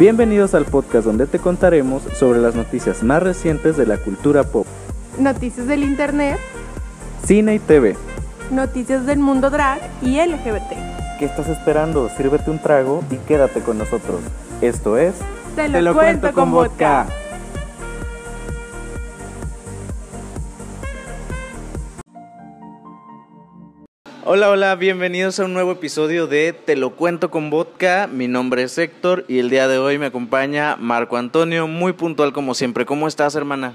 Bienvenidos al podcast donde te contaremos sobre las noticias más recientes de la cultura pop, Noticias del Internet, cine y TV. noticias del mundo drag y LGBT. ¿Qué estás esperando? Sírvete un trago y quédate con nosotros. Esto es... Te lo, cuento con vodka. Hola, hola, bienvenidos a un nuevo episodio de Te lo cuento con vodka. Mi nombre es Héctor y el día de hoy me acompaña Marco Antonio, muy puntual como siempre. ¿Cómo estás, hermana?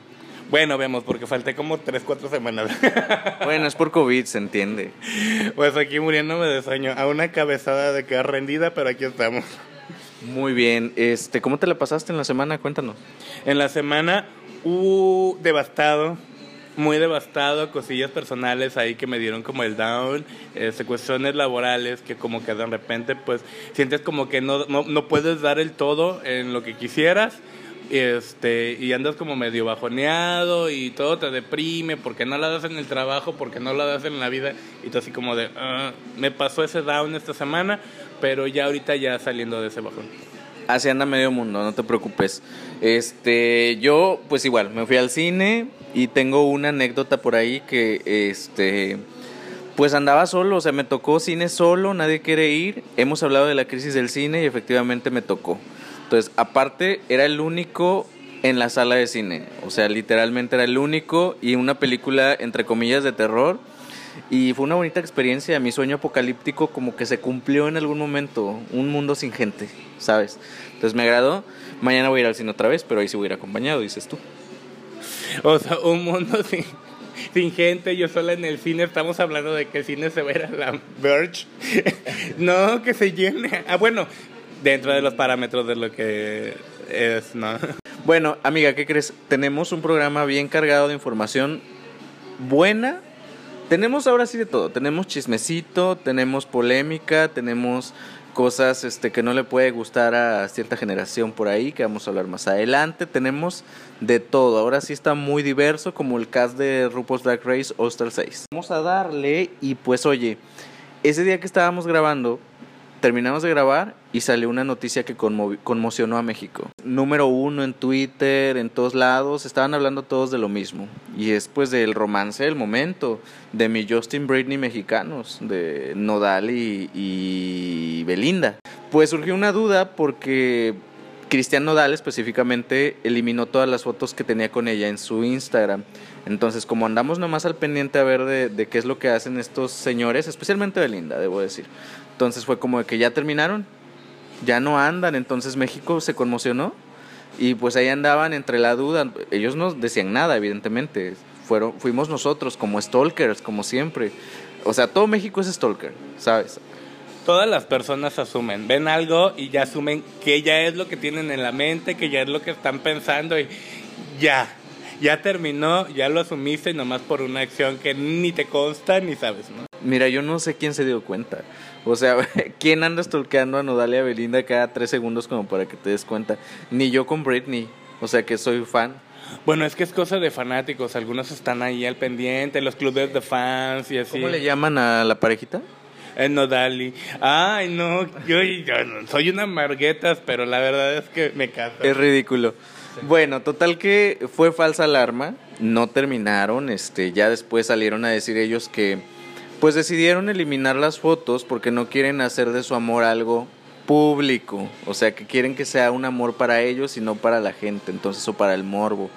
Bueno, vemos, porque falté como 3, 4 semanas. Bueno, es por COVID, se entiende. pues aquí muriéndome de sueño. A una cabezada de quedar rendida, pero aquí estamos. Muy bien. Este, ¿cómo te la pasaste en la semana? Cuéntanos. En la semana, uh, devastado. Muy devastado, cosillas personales ahí que me dieron como el down, este, cuestiones laborales que como que de repente pues sientes como que no, no, no puedes dar el todo en lo que quisieras este, y andas como medio bajoneado y todo te deprime porque no la das en el trabajo, porque no la das en la vida y tú así como de, "Ah, me pasó ese down esta semana, pero ya ahorita ya saliendo de ese bajón. Así anda medio mundo, no te preocupes. Este, yo, pues igual, me fui al cine y tengo una anécdota por ahí que, este, pues andaba solo, o sea, me tocó cine solo, nadie quiere ir. Hemos hablado de la crisis del cine y efectivamente me tocó. Entonces, aparte, era el único en la sala de cine, o sea, literalmente era el único y una película, entre comillas, de terror. Y fue una bonita experiencia. Mi sueño apocalíptico como que se cumplió en algún momento. Un mundo sin gente, ¿sabes? Entonces me agradó. Mañana voy a ir al cine otra vez, pero ahí sí voy a ir acompañado, dices tú. O sea, un mundo sin, sin gente, yo sola en el cine, estamos hablando de que el cine se va a ir a la Verge. no, que se llene. Ah, bueno, dentro de los parámetros de lo que es, ¿no? Bueno, amiga, ¿qué crees? Tenemos un programa bien cargado de información buena. Tenemos ahora sí de todo. Tenemos chismecito, tenemos polémica, tenemos cosas este, que no le puede gustar a cierta generación por ahí, que vamos a hablar más adelante. Tenemos de todo. Ahora sí está muy diverso, como el cast de RuPaul's Drag Race All Star 6. Vamos a darle y pues oye, ese día que estábamos grabando, terminamos de grabar y salió una noticia que conmocionó a México. Número uno en Twitter, en todos lados, estaban hablando todos de lo mismo. Y es pues del romance del momento, de mi Justin Britney mexicanos, de Nodal y, Belinda. Pues surgió una duda porque Cristian Nodal específicamente eliminó todas las fotos que tenía con ella en su Instagram. Entonces, como andamos nomás al pendiente a ver de qué es lo que hacen estos señores, especialmente Belinda, debo decir. Entonces fue como de que ya terminaron, ya no andan, entonces México se conmocionó y pues ahí andaban entre la duda. Ellos no decían nada, evidentemente. Fueron, fuimos nosotros como stalkers, como siempre. O sea, todo México es stalker, ¿sabes? Todas las personas asumen, ven algo y ya asumen que ya es lo que tienen en la mente, que ya es lo que están pensando y ya, ya terminó, ya lo asumiste nomás por una acción que ni te consta ni sabes, ¿no? Mira, yo no sé quién se dio cuenta. O sea, ¿quién anda stalkeando a Nodal y a Belinda cada tres segundos como para que te des cuenta? Ni yo con Britney. O sea, que soy fan. Bueno, es que es cosa de fanáticos, algunos están ahí al pendiente, los clubes de fans y así. ¿Cómo le llaman a la parejita? En Nodali. Ay, no, yo, yo no- soy una marguetas, pero la verdad es que me caso. Es ridículo. Bueno, total que fue falsa alarma, no terminaron, este, ya después salieron a decir ellos que pues decidieron eliminar las fotos porque no quieren hacer de su amor algo público, o sea, que quieren que sea un amor para ellos y no para la gente, entonces o para el morbo.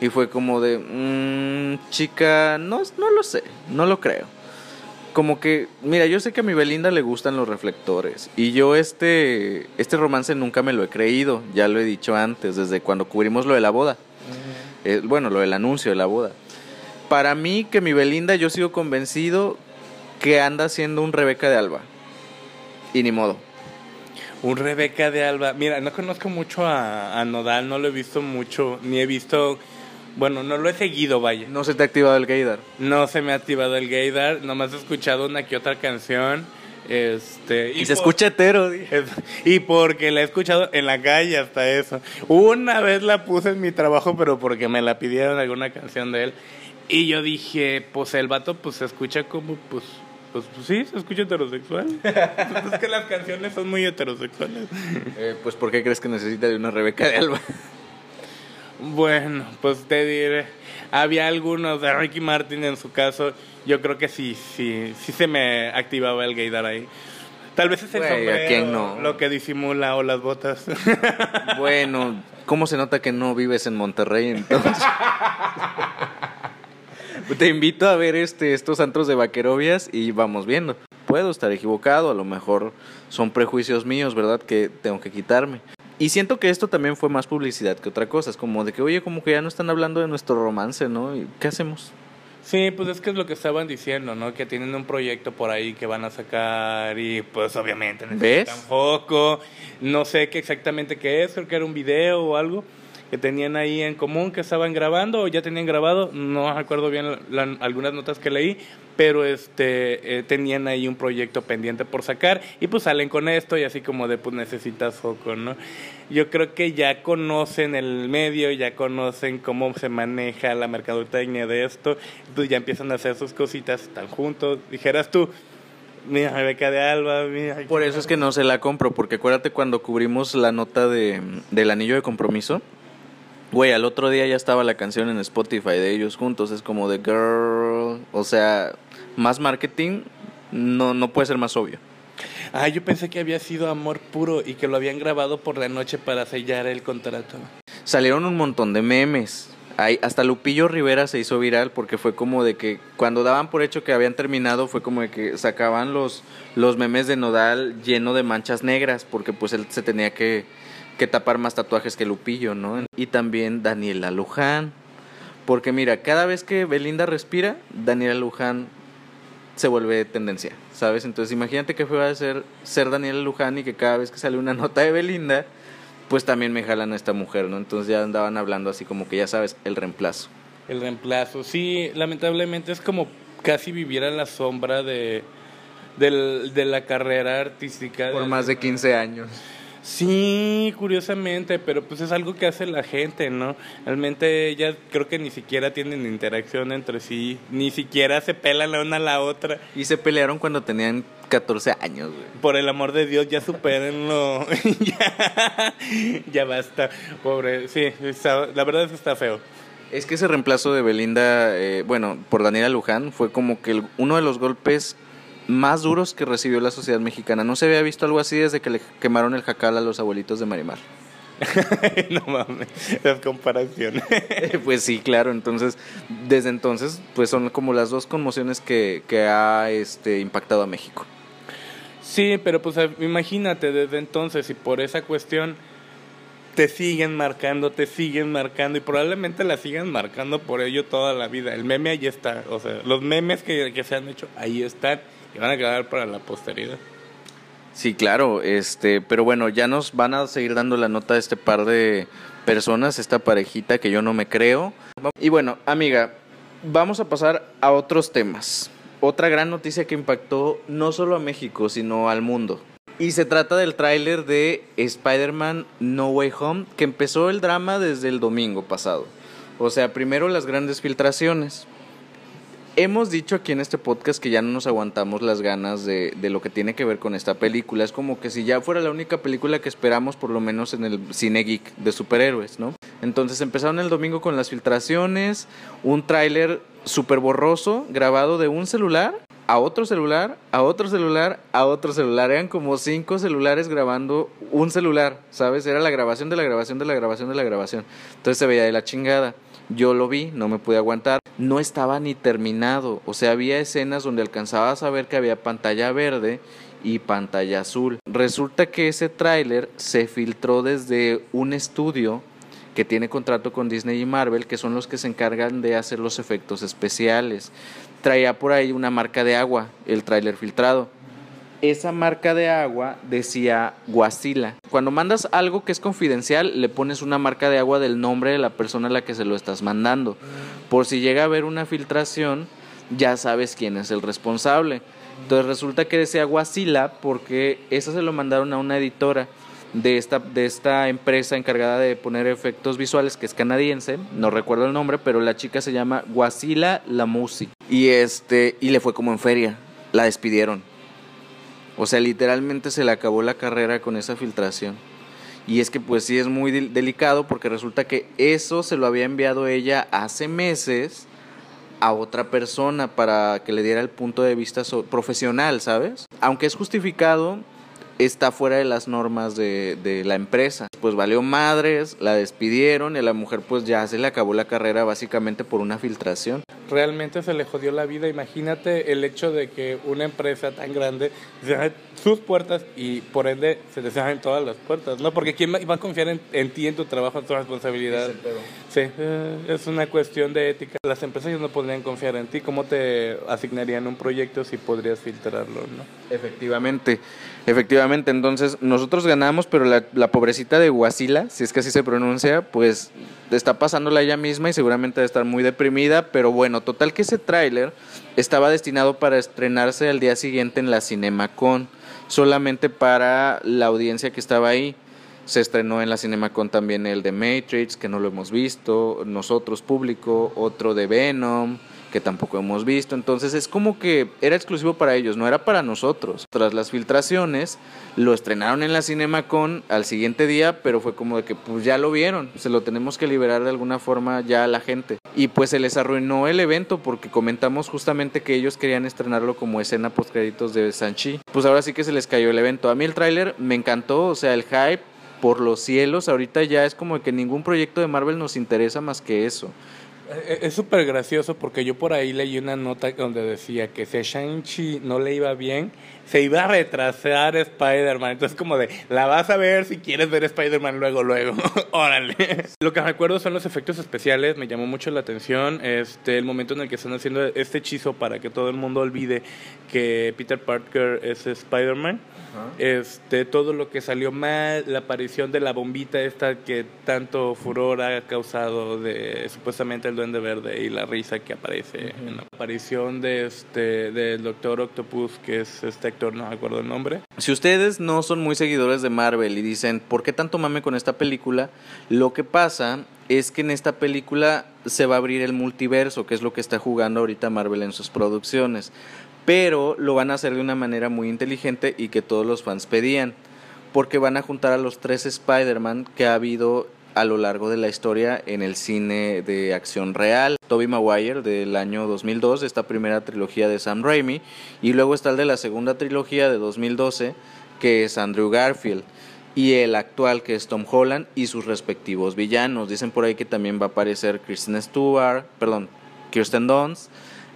Y fue como de, "Mm, chica, no, no lo sé, no lo creo. Como que, mira, yo sé que a mi Belinda le gustan los reflectores y yo este, este romance nunca me lo he creído, ya lo he dicho antes, desde cuando cubrimos lo de la boda. Eh, bueno, lo del anuncio de la boda. Para mí, que mi Belinda, yo sigo convencido que anda siendo un Rebeca de Alba. Y ni modo. Un Rebeca de Alba. Mira, no conozco mucho a, a Nodal, no lo he visto mucho, ni he visto. Bueno, no lo he seguido, vaya. No se te ha activado el gaydar. No se me ha activado el gaydar, nomás he escuchado una que otra canción. Este, Y, se por- escucha hetero. Es- Y porque la he escuchado en la calle hasta eso. Una vez la puse en mi trabajo, pero porque me la pidieron alguna canción de él. Y yo dije, pues el vato pues se escucha como pues Pues, pues sí, se escucha heterosexual. Es que las canciones son muy heterosexuales. Eh, pues ¿por qué crees que necesita de una Rebeca de Alba? Bueno, pues te diré. Había algunos de Ricky Martin en su caso. Yo creo que sí, sí, sí se me activaba el gaydar ahí. Tal vez es el Güey, ¿a sombrero quién no? lo que disimula o las botas. Bueno, ¿cómo se nota que no vives en Monterrey entonces? Te invito a ver este estos antros de vaquerobias y vamos viendo. Puedo estar equivocado, a lo mejor son prejuicios míos, ¿verdad? Que tengo que quitarme. Y siento que esto también fue más publicidad que otra cosa. Es como de que, oye, como que ya no están hablando de nuestro romance, ¿no? ¿Y ¿Qué hacemos? Sí, pues es que es lo que estaban diciendo, ¿no? Que tienen un proyecto por ahí que van a sacar y pues obviamente necesitan ¿Ves? poco. No sé qué exactamente qué es, creo que era un video o algo que tenían ahí en común que estaban grabando o ya tenían grabado, no recuerdo bien algunas notas que leí, pero este eh, tenían ahí un proyecto pendiente por sacar y pues salen con esto y así como de pues necesitas foco, ¿no? Yo creo que ya conocen el medio, ya conocen cómo se maneja la mercadotecnia de esto, pues ya empiezan a hacer sus cositas, están juntos, dijeras tú, mira Rebeca de Alba, mira. Por eso es que no se la compro, porque acuérdate cuando cubrimos la nota de, del anillo de compromiso. Güey, al otro día ya estaba la canción en Spotify de ellos juntos. Es como de girl. O sea, más marketing no, no puede ser más obvio. Ah, yo pensé que había sido amor puro y que lo habían grabado por la noche para sellar el contrato. Salieron un montón de memes. Ay, hasta Lupillo Rivera se hizo viral porque fue como de que cuando daban por hecho que habían terminado fue como de que sacaban los, los memes de Nodal lleno de manchas negras porque pues él se tenía que, que tapar más tatuajes que Lupillo, ¿no? Y también Daniela Luján. Porque mira, cada vez que Belinda respira, Daniela Luján se vuelve tendencia, ¿sabes? Entonces imagínate que fue a ser, ser Daniela Luján y que cada vez que sale una nota de Belinda, pues también me jalan a esta mujer, ¿no? Entonces ya andaban hablando así como que ya sabes, el reemplazo. El reemplazo, sí, lamentablemente es como casi vivir a la sombra de, del- de la carrera artística. Por de- más de 15 años. Sí, curiosamente, pero pues es algo que hace la gente, ¿no? Realmente ellas creo que ni siquiera tienen interacción entre sí, ni siquiera se pelan la una a la otra. Y se pelearon cuando tenían 14 años, güey. Por el amor de Dios, ya supérenlo. ya, ya basta. Pobre, sí, está- la verdad es que está feo. Es que ese reemplazo de Belinda, eh, bueno, por Daniela Luján, fue como que el- uno de los golpes más duros que recibió la sociedad mexicana. No se había visto algo así desde que le quemaron el jacal a los abuelitos de Marimar. no mames, las comparaciones. pues sí, claro. Entonces, desde entonces, pues son como las dos conmociones que, que ha este, impactado a México. Sí, pero pues eh, imagínate desde entonces y por esa cuestión te siguen marcando, te siguen marcando y probablemente la sigan marcando por ello toda la vida. El meme ahí está, o sea, los memes que, que se han hecho ahí están y van a quedar para la posteridad. Sí, claro, este, pero bueno, ya nos van a seguir dando la nota a este par de personas, esta parejita que yo no me creo. Y bueno, amiga, vamos a pasar a otros temas. Otra gran noticia que impactó no solo a México, sino al mundo. Y se trata del tráiler de Spider-Man No Way Home, que empezó el drama desde el domingo pasado. O sea, primero las grandes filtraciones. Hemos dicho aquí en este podcast que ya no nos aguantamos las ganas de, de lo que tiene que ver con esta película. Es como que si ya fuera la única película que esperamos, por lo menos en el cine geek de superhéroes, ¿no? Entonces empezaron el domingo con las filtraciones, un tráiler súper borroso, grabado de un celular a otro celular, a otro celular, a otro celular. Eran como cinco celulares grabando un celular, ¿sabes? Era la grabación de la grabación de la grabación de la grabación. Entonces se veía de la chingada. Yo lo vi, no me pude aguantar. No estaba ni terminado. O sea, había escenas donde alcanzabas a ver que había pantalla verde y pantalla azul. Resulta que ese tráiler se filtró desde un estudio que tiene contrato con Disney y Marvel, que son los que se encargan de hacer los efectos especiales. Traía por ahí una marca de agua, el tráiler filtrado. Esa marca de agua decía Guasila. Cuando mandas algo que es confidencial, le pones una marca de agua del nombre de la persona a la que se lo estás mandando. Por si llega a haber una filtración, ya sabes quién es el responsable. Entonces resulta que decía Guasila porque eso se lo mandaron a una editora de esta, de esta empresa encargada de poner efectos visuales, que es canadiense, no recuerdo el nombre, pero la chica se llama Guasila Lamusi. Y este, y le fue como en feria. la despidieron. O sea, literalmente se le acabó la carrera con esa filtración. Y es que pues sí es muy delicado porque resulta que eso se lo había enviado ella hace meses a otra persona para que le diera el punto de vista profesional, ¿sabes? Aunque es justificado, está fuera de las normas de, de, la empresa. Pues valió madres, la despidieron y a la mujer pues ya se le acabó la carrera básicamente por una filtración. Realmente se le jodió la vida. Imagínate el hecho de que una empresa tan grande cierre sus puertas y por ende se te cierren todas las puertas, ¿no? Porque ¿quién va a confiar en, en ti, en tu trabajo, en tu responsabilidad? Sí, eh, es una cuestión de ética. Las empresas ya no podrían confiar en ti. ¿Cómo te asignarían un proyecto si podrías filtrarlo, no? Efectivamente. Efectivamente, entonces nosotros ganamos, pero la, la, pobrecita de Guasila, si es que así se pronuncia, pues está pasándola ella misma y seguramente debe estar muy deprimida, pero bueno, total que ese tráiler estaba destinado para estrenarse al día siguiente en la CinemaCon, solamente para la audiencia que estaba ahí. Se estrenó en la CinemaCon también el de Matrix, que no lo hemos visto, nosotros público, otro de Venom, que tampoco hemos visto. Entonces es como que era exclusivo para ellos, no era para nosotros. Tras las filtraciones, lo estrenaron en la CinemaCon al siguiente día, pero fue como de que pues ya lo vieron, se lo tenemos que liberar de alguna forma ya a la gente. Y pues se les arruinó el evento porque comentamos justamente que ellos querían estrenarlo como escena post créditos de Sanchi. Pues ahora sí que se les cayó el evento. A mí el tráiler me encantó, o sea, el hype por los cielos, ahorita ya es como que ningún proyecto de Marvel nos interesa más que eso. Eh, es súper gracioso porque yo por ahí leí una nota donde decía que si a Shang-Chi no le iba bien, se iba a retrasar Spider-Man. Entonces, como de, la vas a ver si quieres ver Spider-Man luego, luego. Órale. Lo que recuerdo son los efectos especiales, me llamó mucho la atención. Este, el momento en el que están haciendo este hechizo para que todo el mundo olvide que Peter Parker es Spider-Man. Este, todo lo que salió mal, la aparición de la bombita esta que tanto furor ha causado de supuestamente el Duende Verde y la risa que aparece en la aparición de este del Doctor Octopus que es este actor, no me acuerdo el nombre. Si ustedes no son muy seguidores de Marvel y dicen, ¿por qué tanto mame con esta película? Lo que pasa es que en esta película se va a abrir el multiverso, que es lo que está jugando ahorita Marvel en sus producciones pero lo van a hacer de una manera muy inteligente y que todos los fans pedían, porque van a juntar a los tres Spider-Man que ha habido a lo largo de la historia en el cine de acción real. Tobey Maguire del año 2002, esta primera trilogía de Sam Raimi, y luego está el de la segunda trilogía de 2012, que es Andrew Garfield, y el actual que es Tom Holland y sus respectivos villanos. Dicen por ahí que también va a aparecer Kristen Stewart, perdón, Kirsten Dunst,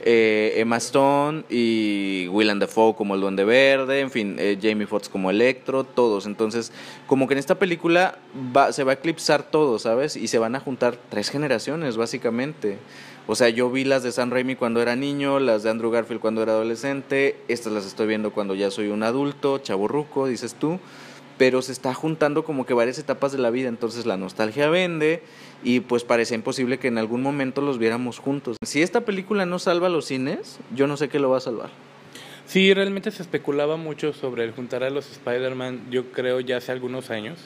eh, Emma Stone y Willem Dafoe como el Duende Verde, en fin, eh, Jamie Foxx como Electro, todos. Entonces, como que en esta película va, se va a eclipsar todo, ¿sabes? Y se van a juntar tres generaciones, básicamente. O sea, yo vi las de Sam Raimi cuando era niño, las de Andrew Garfield cuando era adolescente, estas las estoy viendo cuando ya soy un adulto, chaborruco, dices tú pero se está juntando como que varias etapas de la vida, entonces la nostalgia vende y pues parece imposible que en algún momento los viéramos juntos. Si esta película no salva los cines, yo no sé qué lo va a salvar. Sí, realmente se especulaba mucho sobre el juntar a los Spider-Man, yo creo ya hace algunos años.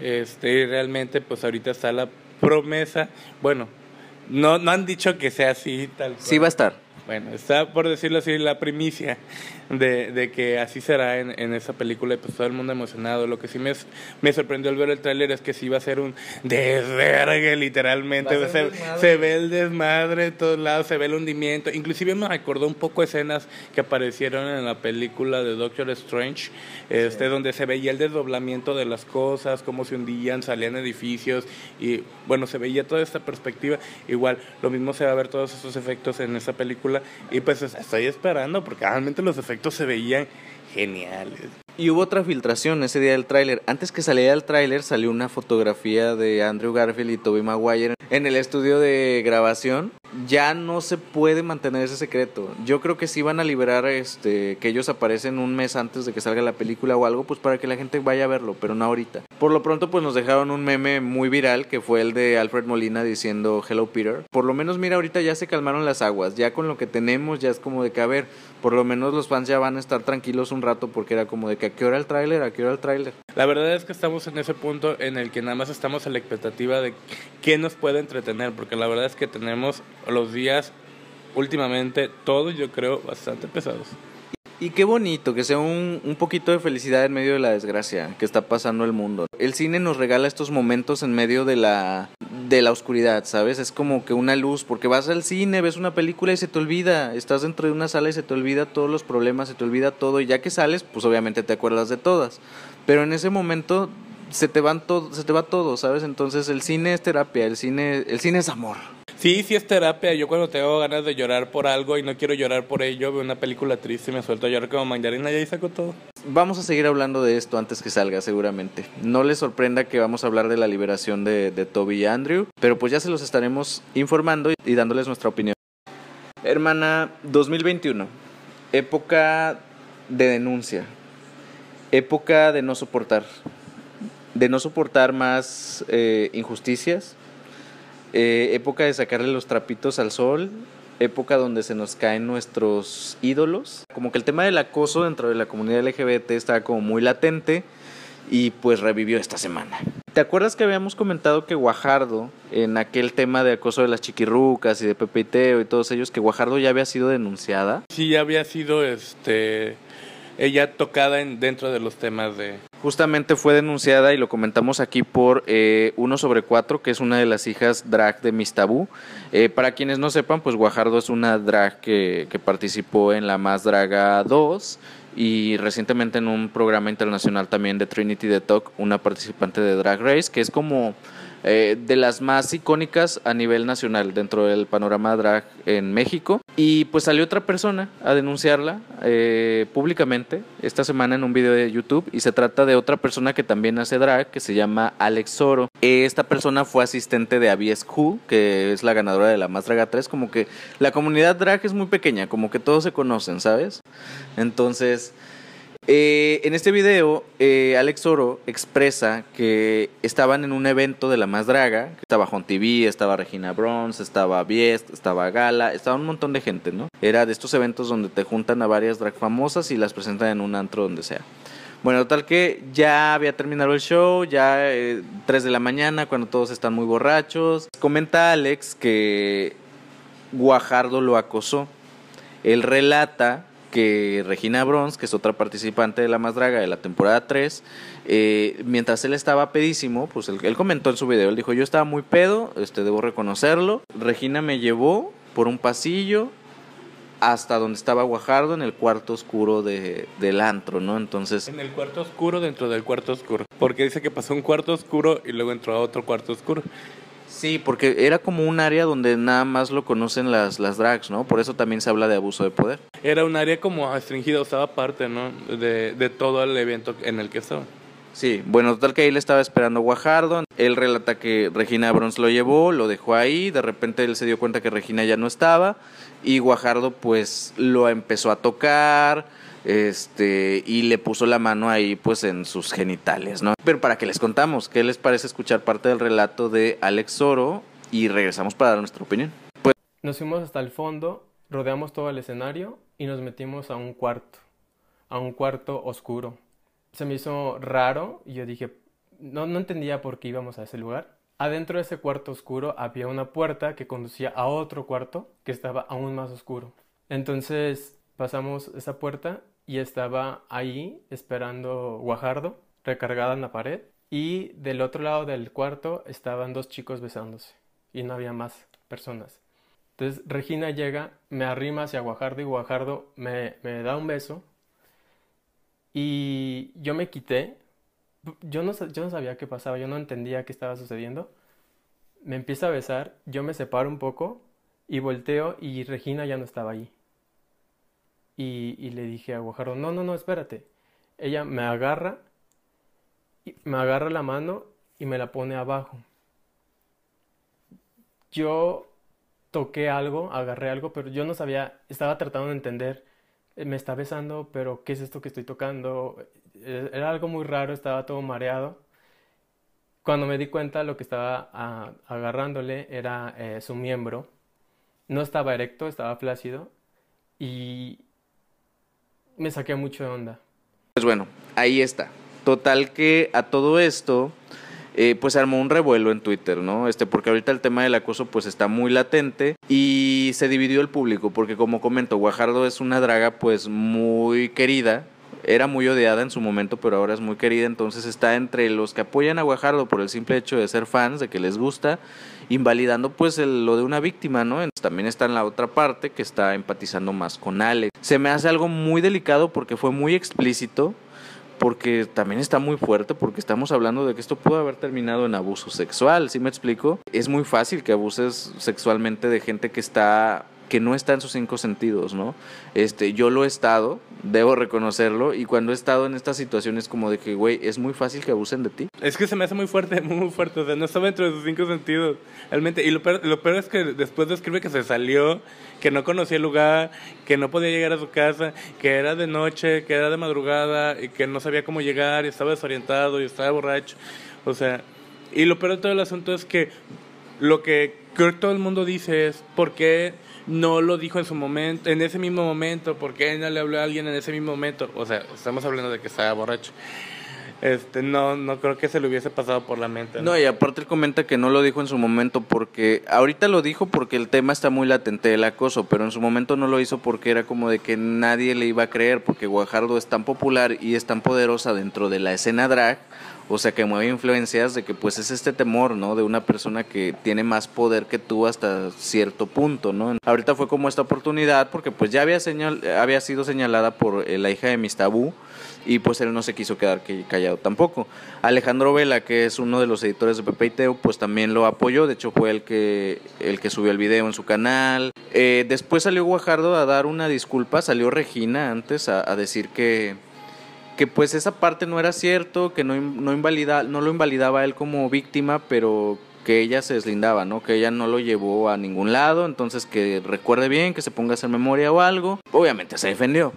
Este, realmente pues ahorita está la promesa, bueno, no, no han dicho que sea así tal cual. Sí va a estar. Bueno, está por decirlo así la primicia de, de que así será en, en, esa película y pues todo el mundo emocionado. Lo que sí me, me sorprendió al ver el tráiler es que sí va a ser un desvergue literalmente. Se, se, ve el desmadre de todos lados, se ve el hundimiento. Inclusive me recordó un poco escenas que aparecieron en la película de Doctor Strange, este, donde se veía el desdoblamiento de las cosas, cómo se hundían, salían edificios y bueno, se veía toda esta perspectiva. Igual, lo mismo se va a ver todos esos efectos en esa película y pues estoy esperando porque realmente los efectos se veían geniales. Y hubo otra filtración ese día del tráiler. Antes que saliera el tráiler salió una fotografía de Andrew Garfield y Tobey Maguire en el estudio de grabación. Ya no se puede mantener ese secreto. Yo creo que sí van a liberar este que ellos aparecen un mes antes de que salga la película o algo, pues para que la gente vaya a verlo, pero no ahorita. Por lo pronto pues nos dejaron un meme muy viral que fue el de Alfred Molina diciendo Hello Peter. Por lo menos mira ahorita ya se calmaron las aguas. Ya con lo que tenemos ya es como de que a ver, por lo menos los fans ya van a estar tranquilos un rato porque era como de que a qué hora el tráiler, a qué hora el tráiler. La verdad es que estamos en ese punto en el que nada más estamos a la expectativa de qué nos puede entretener, porque la verdad es que tenemos los días últimamente todos yo creo bastante pesados. Y qué bonito, que sea un, un, poquito de felicidad en medio de la desgracia que está pasando el mundo. El cine nos regala estos momentos en medio de la, de la oscuridad, ¿sabes? Es como que una luz, porque vas al cine, ves una película y se te olvida. Estás dentro de una sala y se te olvida todos los problemas, se te olvida todo. Y ya que sales, pues obviamente te acuerdas de todas. Pero en ese momento se te van todo, se te va todo, ¿sabes? Entonces el cine es terapia, el cine, el cine es amor. Sí, sí es terapia. Yo cuando tengo ganas de llorar por algo y no quiero llorar por ello, veo una película triste y me suelto a llorar como mandarina y ahí saco todo. Vamos a seguir hablando de esto antes que salga, seguramente. No les sorprenda que vamos a hablar de la liberación de, de Toby y Andrew, pero pues ya se los estaremos informando y dándoles nuestra opinión. Hermana, 2021, época de denuncia, época de no soportar, de no soportar más eh, injusticias, eh, época de sacarle los trapitos al sol, época donde se nos caen nuestros ídolos. Como que el tema del acoso dentro de la comunidad LGBT está como muy latente y pues revivió esta semana. ¿Te acuerdas que habíamos comentado que Guajardo, en aquel tema de acoso de las chiquirrucas y de Pepe y y todos ellos, que Guajardo ya había sido denunciada? Sí, ya había sido este ella tocada en, dentro de los temas de... Justamente fue denunciada y lo comentamos aquí por eh, Uno sobre Cuatro, que es una de las hijas drag de Miss Tabú. Eh, para quienes no sepan, pues Guajardo es una drag que, que participó en la Más Draga 2 y recientemente en un programa internacional también de Trinity the Talk, una participante de Drag Race, que es como eh, de las más icónicas a nivel nacional dentro del panorama drag en México. Y pues salió otra persona a denunciarla eh, públicamente esta semana en un video de YouTube y se trata de otra persona que también hace drag que se llama Alex Soro. Esta persona fue asistente de Abies Q, que es la ganadora de la Más Draga 3, como que la comunidad drag es muy pequeña, como que todos se conocen, ¿sabes? Entonces... Eh, en este video, eh, Alex Oro expresa que estaban en un evento de la más draga. Estaba Juan TV, estaba Regina Bronze, estaba Biest, estaba Gala, estaba un montón de gente, ¿no? Era de estos eventos donde te juntan a varias drag famosas y las presentan en un antro donde sea. Bueno, tal que ya había terminado el show, ya eh, 3 de la mañana, cuando todos están muy borrachos. Comenta Alex que Guajardo lo acosó. Él relata que Regina Bronze, que es otra participante de La Más Draga de la temporada 3, eh, mientras él estaba pedísimo, pues él, él, comentó en su video, él dijo, yo estaba muy pedo, este, debo reconocerlo, Regina me llevó por un pasillo hasta donde estaba Guajardo, en el cuarto oscuro de, del antro, ¿no? Entonces... En el cuarto oscuro dentro del cuarto oscuro, porque dice que pasó un cuarto oscuro y luego entró a otro cuarto oscuro. Sí, porque era como un área donde nada más lo conocen las, las drags, ¿no? Por eso también se habla de abuso de poder. Era un área como restringida, estaba parte, ¿no? De, de todo el evento en el que estaba. Sí, bueno, total que ahí le estaba esperando Guajardo. Él relata que Regina Brons lo llevó, lo dejó ahí. De repente él se dio cuenta que Regina ya no estaba. Y Guajardo, pues, lo empezó a tocar este y le puso la mano ahí pues en sus genitales, ¿no? Pero para que les contamos, ¿qué les parece escuchar parte del relato de Alex Soro y regresamos para dar nuestra opinión? Pues nos fuimos hasta el fondo, rodeamos todo el escenario y nos metimos a un cuarto, a un cuarto oscuro. Se me hizo raro y yo dije, no, no entendía por qué íbamos a ese lugar. Adentro de ese cuarto oscuro había una puerta que conducía a otro cuarto que estaba aún más oscuro. Entonces pasamos esa puerta y estaba ahí esperando Guajardo, recargada en la pared. Y del otro lado del cuarto estaban dos chicos besándose y no había más personas. Entonces Regina llega, me arrima hacia Guajardo y Guajardo me, me da un beso. Y yo me quité. Yo no, yo no sabía qué pasaba, yo no entendía qué estaba sucediendo. Me empieza a besar, yo me separo un poco y volteo y Regina ya no estaba ahí. Y, y, le dije a Guajardo, no, no, no, espérate. Ella me agarra, me agarra la mano y me la pone abajo. Yo toqué algo, agarré algo, pero yo no sabía, estaba tratando de entender. Me está besando, pero ¿qué es esto que estoy tocando? Era algo muy raro, estaba todo mareado. Cuando me di cuenta, lo que estaba agarrándole era eh, su miembro. No estaba erecto, estaba flácido. Y, me saqué mucho de onda. Pues bueno, ahí está. Total que a todo esto, eh, pues armó un revuelo en Twitter, ¿no? Este, porque ahorita el tema del acoso pues está muy latente y se dividió el público, porque como comento, Guajardo es una draga pues muy querida, era muy odiada en su momento, pero ahora es muy querida, entonces está entre los que apoyan a Guajardo por el simple hecho de ser fans, de que les gusta, invalidando pues lo de una víctima, ¿no? También está en la otra parte que está empatizando más con Alex. Se me hace algo muy delicado porque fue muy explícito, porque también está muy fuerte, porque estamos hablando de que esto pudo haber terminado en abuso sexual, ¿sí me explico? Es muy fácil que abuses sexualmente de gente que está que no está en sus cinco sentidos, ¿no? Este, yo lo he estado, debo reconocerlo, y cuando he estado en estas situaciones como de que, güey, es muy fácil que abusen de ti. Es que se me hace muy fuerte, muy fuerte, o sea, no estaba dentro de sus cinco sentidos, realmente, y lo peor, lo peor es que después describe que se salió, que no conocía el lugar, que no podía llegar a su casa, que era de noche, que era de madrugada, y que no sabía cómo llegar, y estaba desorientado, y estaba borracho, o sea, y lo peor de todo el asunto es que lo que creo que todo el mundo dice es, ¿por qué no lo dijo en su momento, en ese mismo momento, porque no le habló a alguien en ese mismo momento. O sea, estamos hablando de que estaba borracho. Este, no, no creo que se le hubiese pasado por la mente. ¿no? y aparte él comenta que no lo dijo en su momento porque, ahorita lo dijo porque el tema está muy latente del acoso, pero en su momento no lo hizo porque era como de que nadie le iba a creer, porque Guajardo es tan popular y es tan poderosa dentro de la escena drag o sea que mueve influencias de que pues es este temor, ¿no? De una persona que tiene más poder que tú hasta cierto punto, ¿no? Ahorita fue como esta oportunidad porque pues ya había, señal, había sido señalada por eh, la hija de Mistabú y pues él no se quiso quedar callado tampoco. Alejandro Vela, que es uno de los editores de Pepe y Teo, pues también lo apoyó, de hecho fue el que, el que subió el video en su canal. Eh, después salió Guajardo a dar una disculpa, salió Regina antes a decir que que pues esa parte no era cierto, que no, no, invalida, no lo invalidaba él como víctima, pero que ella se deslindaba, ¿no? Que ella no lo llevó a ningún lado, entonces que recuerde bien, que se ponga a hacer memoria o algo. Obviamente se defendió.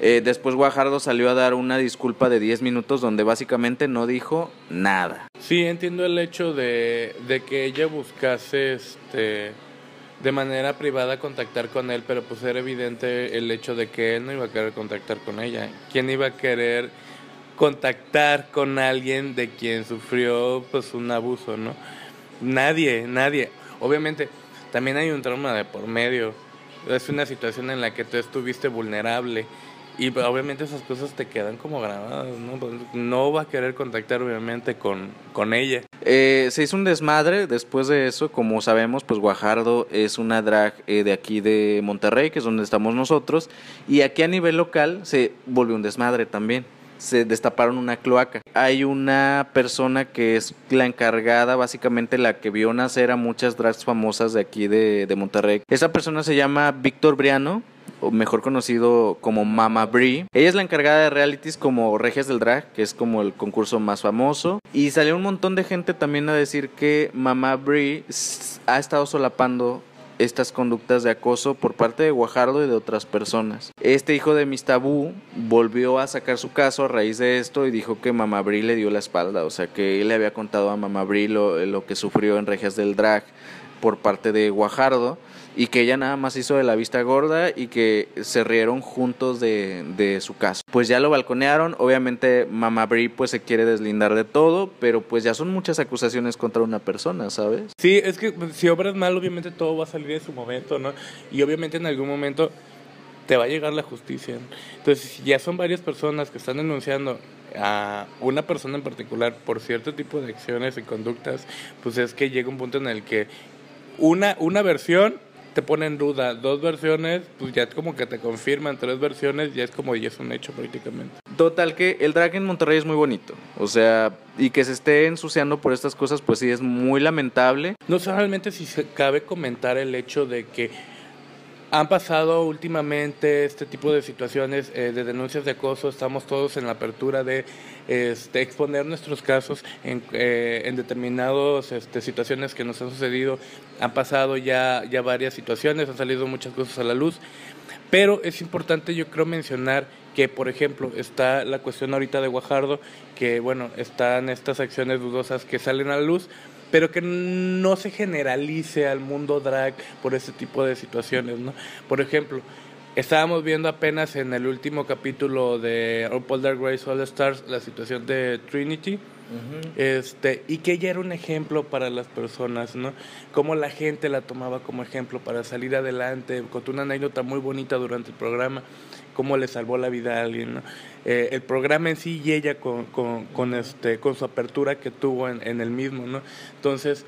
Eh, después Guajardo salió a dar una disculpa de 10 minutos donde básicamente no dijo nada. Sí, entiendo el hecho de, de que ella buscase este de manera privada contactar con él, pero pues era evidente el hecho de que él no iba a querer contactar con ella. ¿Quién iba a querer contactar con alguien de quien sufrió pues un abuso, no? Nadie, nadie. Obviamente, también hay un trauma de por medio. Es una situación en la que tú estuviste vulnerable y obviamente esas cosas te quedan como grabadas, ¿no? Pues, no va a querer contactar obviamente con, con ella. Eh, se hizo un desmadre después de eso, como sabemos, pues Guajardo es una drag eh, de aquí de Monterrey, que es donde estamos nosotros, y aquí a nivel local se volvió un desmadre también. Se destaparon una cloaca. Hay una persona que es la encargada, básicamente la que vio nacer a muchas drags famosas de aquí de, de Monterrey. Esa persona se llama Víctor Briano, mejor conocido como Mama Brie. Ella es la encargada de realities como Regias del Drag, que es como el concurso más famoso. Y salió un montón de gente también a decir que Mama Brie ha estado solapando estas conductas de acoso por parte de Guajardo y de otras personas. Este hijo de Mistabú volvió a sacar su caso a raíz de esto y dijo que Mama Brie le dio la espalda, o sea que él le había contado a Mama Brie lo, lo que sufrió en Regias del Drag por parte de Guajardo y que ella nada más hizo de la vista gorda y que se rieron juntos de, de su caso. Pues ya lo balconearon, obviamente Mama Brie pues se quiere deslindar de todo, pero pues ya son muchas acusaciones contra una persona, ¿sabes? Sí, es que pues, si obras mal obviamente todo va a salir en su momento, ¿no? Y obviamente en algún momento te va a llegar la justicia. Entonces, si ya son varias personas que están denunciando a una persona en particular por cierto tipo de acciones y conductas, pues es que llega un punto en el que una, una versión te pone en duda. Dos versiones, pues ya como que te confirman. Tres versiones ya es como ya es un hecho prácticamente. Total que el drag en Monterrey es muy bonito. O sea, y que se esté ensuciando por estas cosas, pues sí es muy lamentable. No solamente si se cabe comentar el hecho de que han pasado últimamente este tipo de situaciones eh, de denuncias de acoso. Estamos todos en la apertura de este, exponer nuestros casos en, eh, en determinadas este, situaciones que nos han sucedido. Han pasado ya, ya varias situaciones, han salido muchas cosas a la luz. Pero es importante, yo creo, mencionar que, por ejemplo, está la cuestión ahorita de Guajardo, que, bueno, están estas acciones dudosas que salen a la luz, pero que no se generalice al mundo drag por ese tipo de situaciones, ¿no? Por ejemplo, estábamos viendo apenas en el último capítulo de RuPaul Drag Race All Stars la situación de Trinity, este, y que ella era un ejemplo para las personas, ¿no? Cómo la gente la tomaba como ejemplo para salir adelante, contó una anécdota muy bonita durante el programa, cómo le salvó la vida a alguien, ¿no? Eh, el programa en sí y ella con, con, con, este, con su apertura que tuvo en, en el mismo, ¿no? Entonces,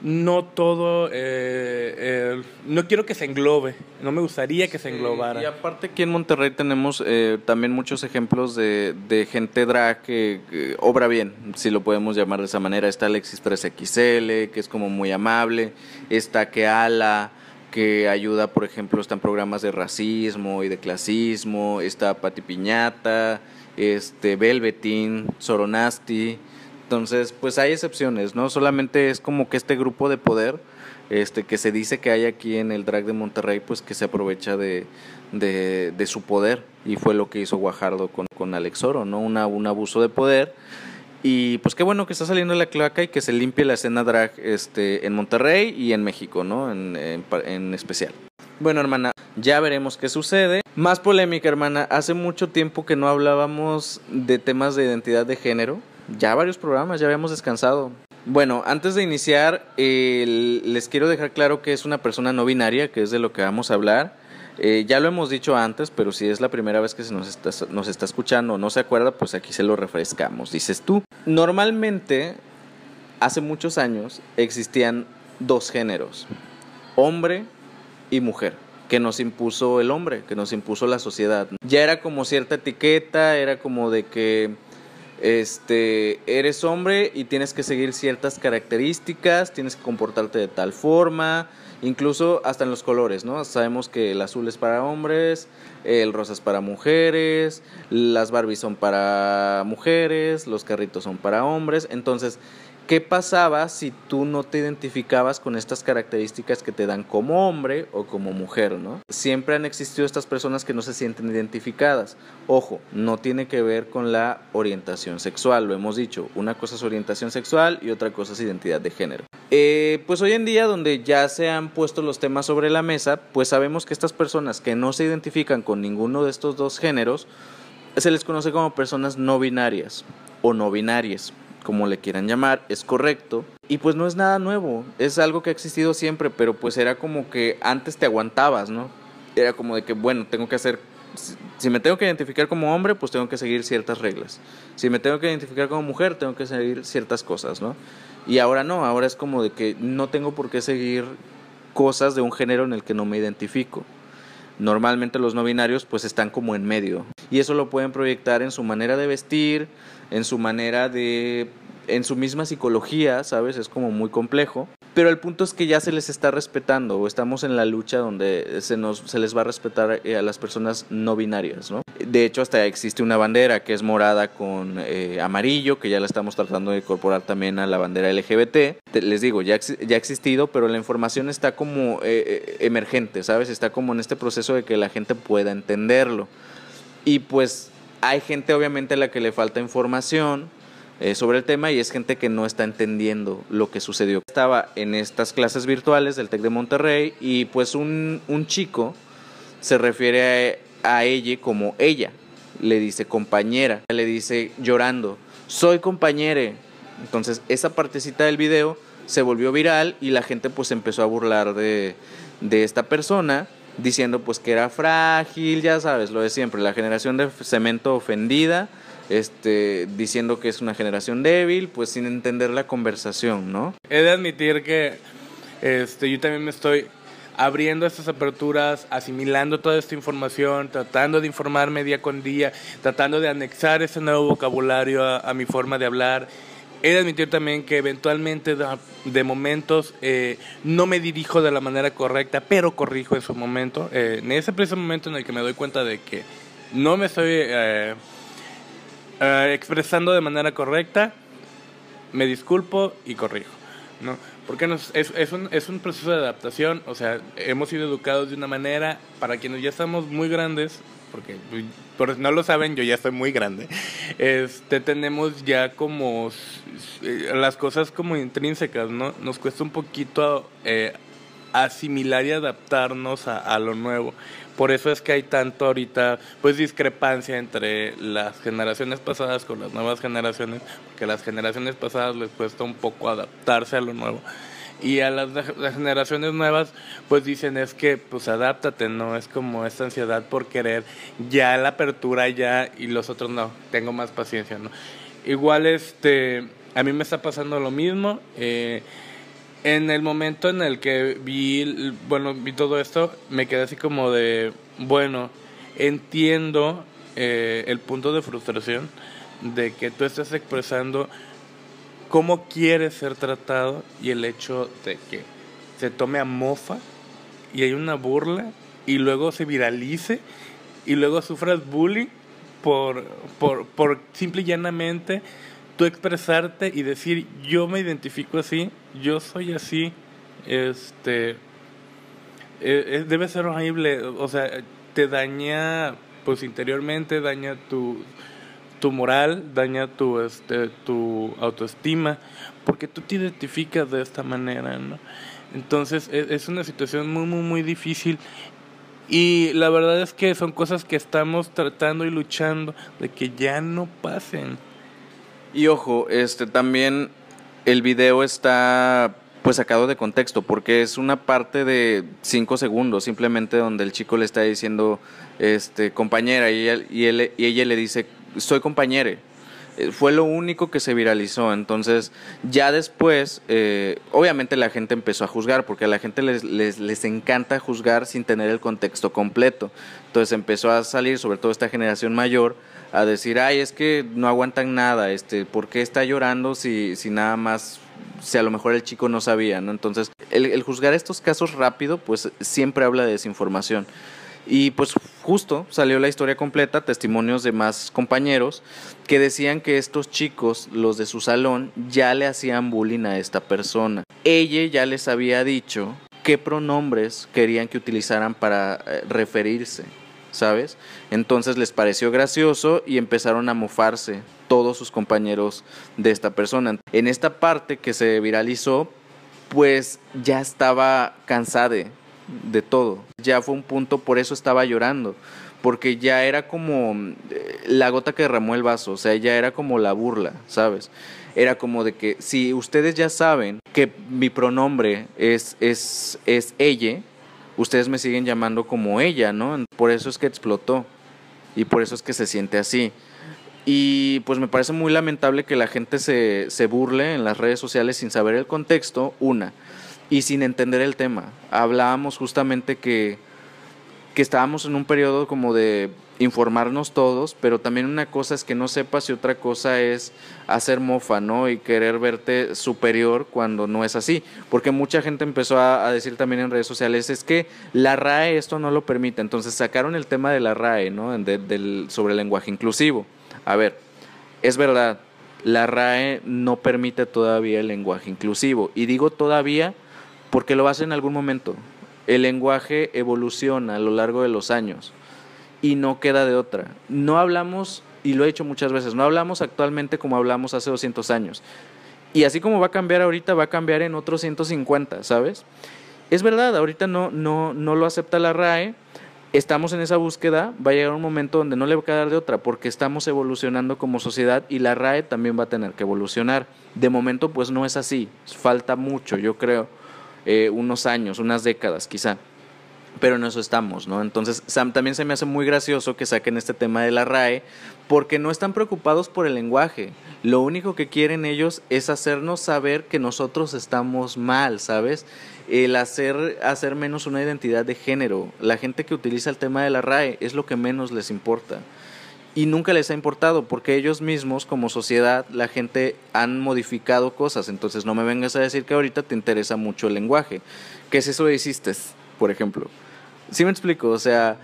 no todo, eh, eh, no quiero que se englobe, no me gustaría que se englobara. Y aparte aquí en Monterrey tenemos eh, también muchos ejemplos de, de gente drag que, que, obra bien, si lo podemos llamar de esa manera. Está Alexis 3XL, que es como muy amable, está Keala, que ayuda, por ejemplo, están programas de racismo y de clasismo, está Pati Piñata, este, Velvetín, Soronasti, entonces, pues hay excepciones, ¿no? Solamente es como que este grupo de poder este, que se dice que hay aquí en el drag de Monterrey, pues que se aprovecha de, de, de su poder. Y fue lo que hizo Guajardo con, con Alex Oro, ¿no? Una, un abuso de poder. Y pues qué bueno que está saliendo la cloaca y que se limpie la escena drag este, en Monterrey y en México, ¿no? En, en, especial. Bueno, hermana, ya veremos qué sucede. Más polémica, hermana. Hace mucho tiempo que no hablábamos de temas de identidad de género ya varios programas, ya habíamos descansado. Bueno, antes de iniciar, les quiero dejar claro que es una persona no binaria, que es de lo que vamos a hablar. Eh, ya lo hemos dicho antes, pero si es la primera vez que se nos está, nos está escuchando o no se acuerda, pues aquí se lo refrescamos. Dices tú, normalmente, hace muchos años, existían dos géneros, hombre y mujer que nos impuso el hombre, que nos impuso la sociedad. Ya era como cierta etiqueta, era como de que este, eres hombre y tienes que seguir ciertas características, tienes que comportarte de tal forma, incluso hasta en los colores, ¿no? Sabemos que el azul es para hombres, el rosa es para mujeres, las Barbies son para mujeres, los carritos son para hombres, entonces ¿Qué pasaba si tú no te identificabas con estas características que te dan como hombre o como mujer, ¿no? Siempre han existido estas personas que no se sienten identificadas. Ojo, no tiene que ver con la orientación sexual, lo hemos dicho. Una cosa es orientación sexual y otra cosa es identidad de género. Eh, pues hoy en día, donde ya se han puesto los temas sobre la mesa, pues sabemos que estas personas que no se identifican con ninguno de estos dos géneros, se les conoce como personas no binarias o no binarias como le quieran llamar, es correcto. Y pues no es nada nuevo, es algo que ha existido siempre, pero pues era como que antes te aguantabas, ¿no? Era como de que, bueno, tengo que hacer, si me tengo que identificar como hombre, pues tengo que seguir ciertas reglas. Si me tengo que identificar como mujer, tengo que seguir ciertas cosas, ¿no? Y ahora no, ahora es como de que no tengo por qué seguir cosas de un género en el que no me identifico. Normalmente los no binarios pues están como en medio. Y eso lo pueden proyectar en su manera de vestir, en su manera de en su misma psicología, ¿sabes? Es como muy complejo. Pero el punto es que ya se les está respetando o estamos en la lucha donde se, nos, se les va a respetar eh, a las personas no binarias, ¿no? De hecho, hasta existe una bandera que es morada con eh, amarillo, que ya la estamos tratando de incorporar también a la bandera LGBT. Les digo, ya, ya ha existido, pero la información está como eh, emergente, ¿sabes? Está como en este proceso de que la gente pueda entenderlo. Y pues hay gente obviamente a la que le falta información eh, sobre el tema y es gente que no está entendiendo lo que sucedió. Estaba en estas clases virtuales del TEC de Monterrey y pues un, chico se refiere a, a ella como ella, le dice compañera, le dice llorando, soy compañere. Entonces esa partecita del video se volvió viral y la gente pues empezó a burlar de, de esta persona diciendo pues que era frágil, ya sabes, lo de siempre, la generación de cemento ofendida, este, diciendo que es una generación débil, pues sin entender la conversación, ¿no? He de admitir que este, yo también me estoy abriendo estas aperturas, asimilando toda esta información, tratando de informarme día con día, tratando de anexar ese nuevo vocabulario a, a mi forma de hablar He de admitir también que eventualmente, de momentos, eh, no me dirijo de la manera correcta, pero corrijo en su momento. Eh, en ese preciso momento en el que me doy cuenta de que no me estoy eh, eh, expresando de manera correcta, me disculpo y corrijo. Porque nos, es, es, un, es un proceso de adaptación, o sea, hemos sido educados de una manera, para quienes ya estamos muy grandes, porque por no lo saben, yo ya estoy muy grande. Este tenemos ya como las cosas como intrínsecas, ¿no? Nos cuesta un poquito eh, asimilar y adaptarnos a, a, lo nuevo. Por eso es que hay tanto ahorita pues discrepancia entre las generaciones pasadas con las nuevas generaciones, porque a las generaciones pasadas les cuesta un poco adaptarse a lo nuevo. Y a las, generaciones nuevas pues dicen es que pues adáptate, no es como esta ansiedad por querer ya la apertura ya y los otros no, tengo más paciencia, ¿no? Igual este a mí me está pasando lo mismo. Eh, en el momento en el que vi, bueno, vi todo esto, me quedé así como de, bueno, entiendo eh, el punto de frustración de que tú estás expresando cómo quieres ser tratado y el hecho de que se tome a mofa y hay una burla y luego se viralice y luego sufras bullying por, por, por simple y llanamente tú expresarte y decir yo me identifico así, yo soy así, este eh, debe ser horrible, o sea, te daña pues interiormente, daña tu tu moral, daña tu este tu autoestima, porque tú te identificas de esta manera, ¿no? Entonces es, es una situación muy muy muy difícil y la verdad es que son cosas que estamos tratando y luchando de que ya no pasen. Y ojo, este también el video está pues sacado de contexto porque es una parte de cinco segundos simplemente donde el chico le está diciendo este compañera y, él, y, ella le dice soy compañere eh, fue lo único que se viralizó. Entonces, ya después, eh, obviamente la gente empezó a juzgar, porque a la gente les, les, les, encanta juzgar sin tener el contexto completo. Entonces empezó a salir, sobre todo esta generación mayor, a decir, ay, es que no aguantan nada, este, ¿por qué está llorando si, si nada más, si a lo mejor el chico no sabía, ¿no? Entonces, el, el juzgar estos casos rápido, pues siempre habla de desinformación. Y pues justo salió la historia completa, testimonios de más compañeros que decían que estos chicos, los de su salón, ya le hacían bullying a esta persona. Ella ya les había dicho qué pronombres querían que utilizaran para eh, referirse. ¿Sabes? Entonces les pareció gracioso y empezaron a mofarse todos sus compañeros de esta persona. En esta parte que se viralizó, pues ya estaba cansada de todo. Ya fue un punto, por eso estaba llorando, porque ya era como eh, la gota que derramó el vaso, o sea, ya era como la burla, ¿sabes? Era como de que si ustedes ya saben que mi pronombre es, es, es ella, ustedes me siguen llamando como ella, ¿no? Por eso es que explotó y por eso es que se siente así. Y pues me parece muy lamentable que la gente se, se burle en las redes sociales sin saber el contexto, una, y sin entender el tema. Hablábamos justamente que, que estábamos en un periodo como de informarnos todos, pero también una cosa es que no sepas y otra cosa es hacer mofa, ¿no? Y querer verte superior cuando no es así. Porque mucha gente empezó a, decir también en redes sociales, es que la RAE esto no lo permite. Entonces sacaron el tema de la RAE, ¿no? De, del, sobre el lenguaje inclusivo. A ver, es verdad, la RAE no permite todavía el lenguaje inclusivo. Y digo todavía porque lo hace en algún momento. El lenguaje evoluciona a lo largo de los años y no queda de otra. No hablamos, y lo he hecho muchas veces, no hablamos actualmente como hablamos hace 200 años. Y así como va a cambiar ahorita, va a cambiar en otros 150, ¿sabes? Es verdad, ahorita no, no, no lo acepta la RAE, estamos en esa búsqueda, va a llegar un momento donde no le va a quedar de otra, porque estamos evolucionando como sociedad y la RAE también va a tener que evolucionar. De momento, pues no es así, falta mucho, yo creo, eh, unos años, unas décadas quizá pero en eso estamos, ¿no? Entonces, Sam, también se me hace muy gracioso que saquen este tema de la RAE, porque no están preocupados por el lenguaje. Lo único que quieren ellos es hacernos saber que nosotros estamos mal, ¿sabes? El hacer, hacer menos una identidad de género. La gente que utiliza el tema de la RAE es lo que menos les importa. Y nunca les ha importado, porque ellos mismos, como sociedad, la gente han modificado cosas. Entonces, no me vengas a decir que ahorita te interesa mucho el lenguaje. ¿Qué es eso de hiciste, por ejemplo? Sí me explico, o sea,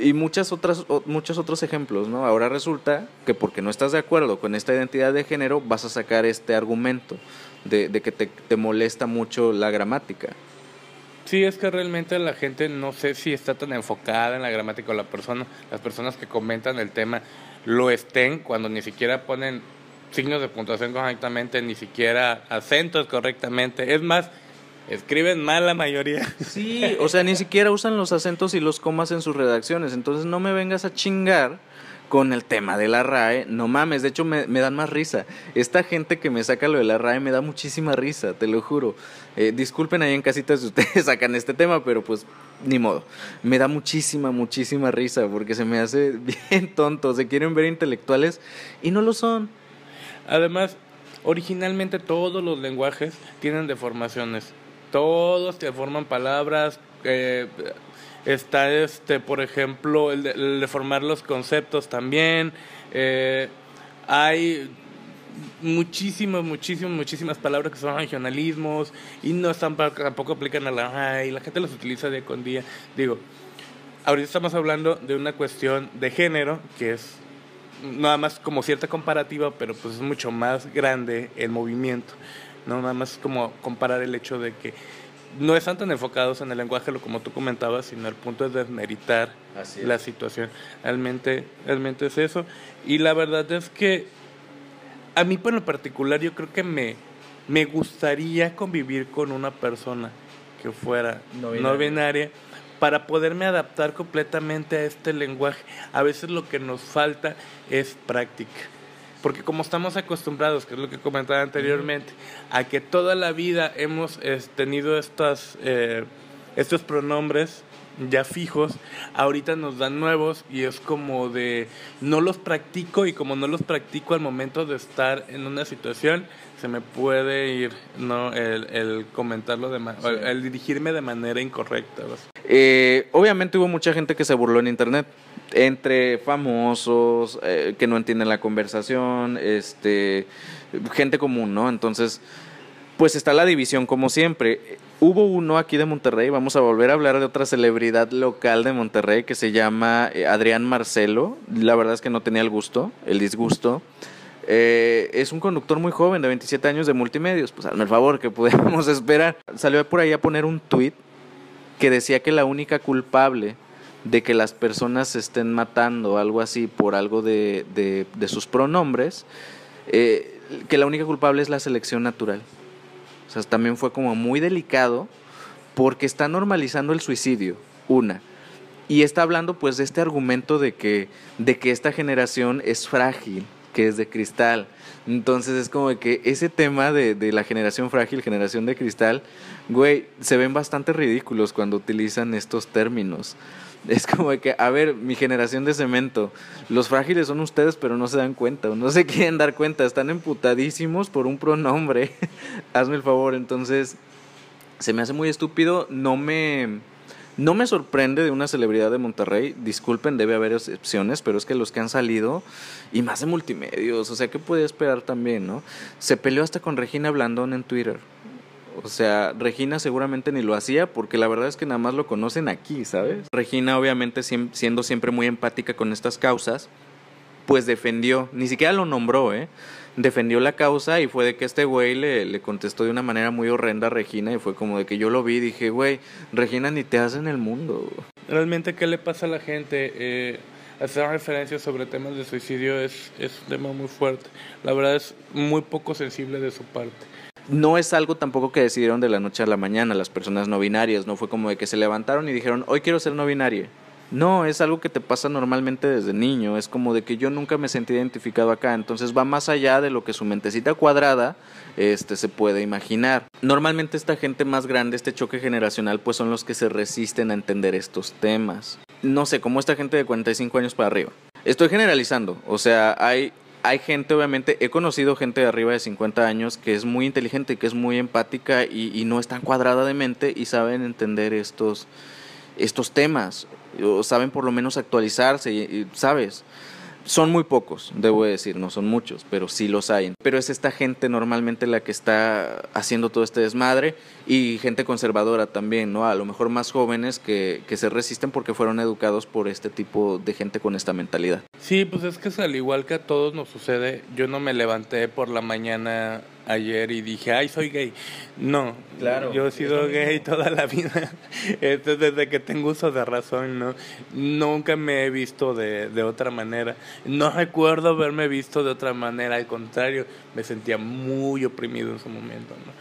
y muchas otras, muchos otros ejemplos, ¿no? Ahora resulta que porque no estás de acuerdo con esta identidad de género, vas a sacar este argumento de, que te, te, molesta mucho la gramática. Sí, es que realmente la gente no sé si está tan enfocada en la gramática o la persona, las personas que comentan el tema lo estén cuando ni siquiera ponen signos de puntuación correctamente, ni siquiera acentos correctamente. Es más, escriben mal la mayoría. Sí, o sea, ni siquiera usan los acentos y los comas en sus redacciones. Entonces no me vengas a chingar con el tema de la RAE. No mames, de hecho me, me dan más risa. Esta gente que me saca lo de la RAE me da muchísima risa, te lo juro. Eh, disculpen ahí en casita si ustedes sacan este tema, pero pues ni modo. Me da muchísima, muchísima risa porque se me hace bien tonto. Se quieren ver intelectuales y no lo son. Además, originalmente todos los lenguajes tienen deformaciones. Todos te forman palabras. eh, está este, por ejemplo, el, de- el deformar los conceptos también. eh, hay muchísimas, muchísimas, muchísimas palabras que son regionalismos y no están tampoco aplican a la ay, la gente los utiliza día con día. Digo, ahorita estamos hablando de una cuestión de género que es nada más como cierta comparativa, pero pues es mucho más grande el movimiento. No nada más como comparar el hecho de que no están tan enfocados en el lenguaje, lo como tú comentabas, sino el punto es desmeritar Así es. la situación. Realmente, realmente es eso. Y la verdad es que a mí por lo particular yo creo que me, me gustaría convivir con una persona que fuera No binaria. para poderme adaptar completamente a este lenguaje. A veces lo que nos falta es práctica. Porque como estamos acostumbrados, que es lo que comentaba anteriormente, a que toda la vida hemos eh, tenido estas, eh, estos pronombres ya fijos, ahorita nos dan nuevos y es como de no los practico y como no los practico al momento de estar en una situación, se me puede ir no el, el comentarlo de o el, el dirigirme de manera incorrecta. Eh, obviamente hubo mucha gente que se burló en internet, entre famosos, eh, que no entienden la conversación, este, gente común, ¿no? Entonces, pues está la división como siempre. Hubo uno aquí de Monterrey, vamos a volver a hablar de otra celebridad local de Monterrey que se llama eh, Adrián Marcelo. La verdad es que no tenía el gusto, el disgusto. Eh, es un conductor muy joven, de 27 años de multimedios. Pues hazme el favor, que podemos esperar. Salió por ahí a poner un tweet que decía que la única culpable de que las personas se estén matando, algo así, por algo de, de- de sus pronombres, eh, que la única culpable es la selección natural. O sea, también fue como muy delicado porque está normalizando el suicidio, una. Y está hablando pues de este argumento de que, de que esta generación es frágil, que es de cristal. Entonces es como que ese tema de, de la generación frágil, generación de cristal, güey, se ven bastante ridículos cuando utilizan estos términos. Es como que, a ver, mi generación de cemento, los frágiles son ustedes, pero no se dan cuenta, o no se quieren dar cuenta, están emputadísimos por un pronombre. Hazme el favor, entonces se me hace muy estúpido, no me no me sorprende de una celebridad de Monterrey, disculpen, debe haber excepciones, pero es que los que han salido y más de multimedios, o sea, ¿qué puede esperar también, no? Se peleó hasta con Regina Blandón en Twitter. O sea, Regina seguramente ni lo hacía porque la verdad es que nada más lo conocen aquí, ¿sabes? Regina obviamente siendo siempre muy empática con estas causas, pues defendió, ni siquiera lo nombró, ¿eh? Defendió la causa y fue de que este güey le, le contestó de una manera muy horrenda a Regina y fue como de que yo lo vi y dije, güey, Regina ni te hace en el mundo. Realmente, ¿qué le pasa a la gente? Eh, hacer referencias sobre temas de suicidio es, es un tema muy fuerte. La verdad es muy poco sensible de su parte. No es algo tampoco que decidieron de la noche a la mañana las personas no binarias, no fue como de que se levantaron y dijeron, hoy quiero ser no binaria. No, es algo que te pasa normalmente desde niño, es como de que yo nunca me sentí identificado acá, entonces va más allá de lo que su mentecita cuadrada este, se puede imaginar. Normalmente esta gente más grande, este choque generacional, pues son los que se resisten a entender estos temas. No sé, como esta gente de 45 años para arriba. Estoy generalizando, o sea, hay, hay gente, obviamente, he conocido gente de arriba de 50 años que es muy inteligente, que es muy empática y, y no es tan cuadrada de mente y saben entender estos, estos temas, o saben por lo menos actualizarse, y, y, ¿sabes? Son muy pocos, debo decir, no son muchos, pero sí los hay. Pero es esta gente normalmente la que está haciendo todo este desmadre y gente conservadora también, ¿no? A lo mejor más jóvenes que, que se resisten porque fueron educados por este tipo de gente con esta mentalidad. Sí, pues es que es al igual que a todos nos sucede. Yo no me levanté por la mañana ayer y dije, ay, soy gay. No, Claro, yo he sido gay toda la vida. Este, desde que tengo uso de razón, ¿no? Nunca me he visto de, de otra manera. No recuerdo haberme visto de otra manera, al contrario, me sentía muy oprimido en su momento, ¿no?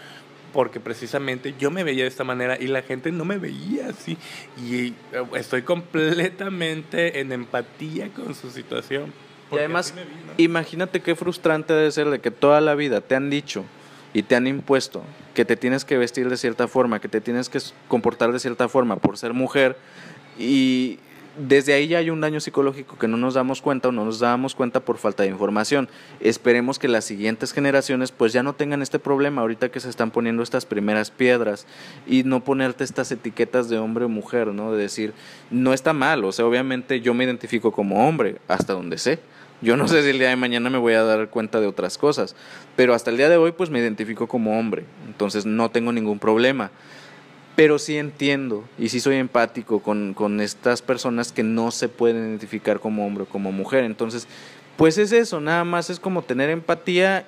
porque precisamente yo me veía de esta manera y la gente no me veía así. Y eh, estoy completamente en empatía con su situación. Y además, imagínate qué frustrante debe ser de que toda la vida te han dicho y te han impuesto que te tienes que vestir de cierta forma, que te tienes que comportar de cierta forma por ser mujer y desde ahí ya hay un daño psicológico que no nos damos cuenta o no nos damos cuenta por falta de información. Esperemos que las siguientes generaciones pues ya no tengan este problema ahorita que se están poniendo estas primeras piedras y no ponerte estas etiquetas de hombre o mujer, ¿no? De decir, no está mal, o sea, obviamente yo me identifico como hombre hasta donde sé. Yo no sé si el día de mañana me voy a dar cuenta de otras cosas, pero hasta el día de hoy pues me identifico como hombre, entonces no tengo ningún problema pero sí entiendo y sí soy empático con, con, estas personas que no se pueden identificar como hombre o como mujer. Entonces, pues es eso, nada más es como tener empatía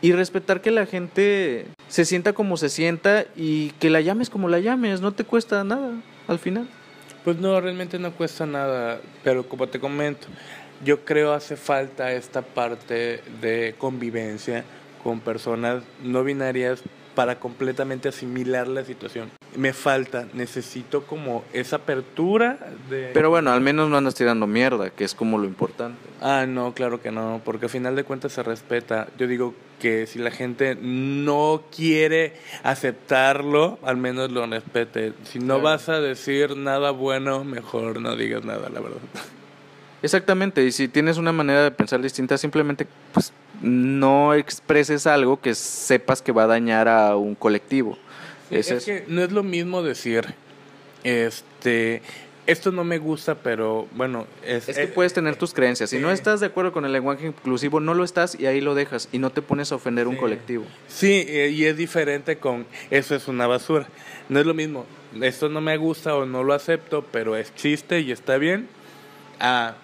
y respetar que la gente se sienta como se sienta y que la llames como la llames, no te cuesta nada al final. Pues no, realmente no cuesta nada, pero como te comento, yo creo hace falta esta parte de convivencia con personas no binarias para completamente asimilar la situación. Me falta, necesito como esa apertura de... Pero bueno, al menos no andas tirando mierda, que es como lo importante. Ah, no, claro que no, porque al final de cuentas se respeta. Yo digo que si la gente no quiere aceptarlo, al menos lo respete. Si no vas a decir nada bueno, mejor no digas nada, la verdad. Exactamente, y si tienes una manera de pensar distinta, simplemente pues no expreses algo que sepas que va a dañar a un colectivo. es, que no es lo mismo decir, este, esto no me gusta, pero bueno, es, que puedes tener tus creencias. Si no estás de acuerdo con el lenguaje inclusivo, no lo estás y ahí lo dejas y no te pones a ofender un colectivo. Sí, eh, y es diferente con eso es una basura. No es lo mismo. Esto no me gusta o no lo acepto, pero es chiste y está bien. Ah,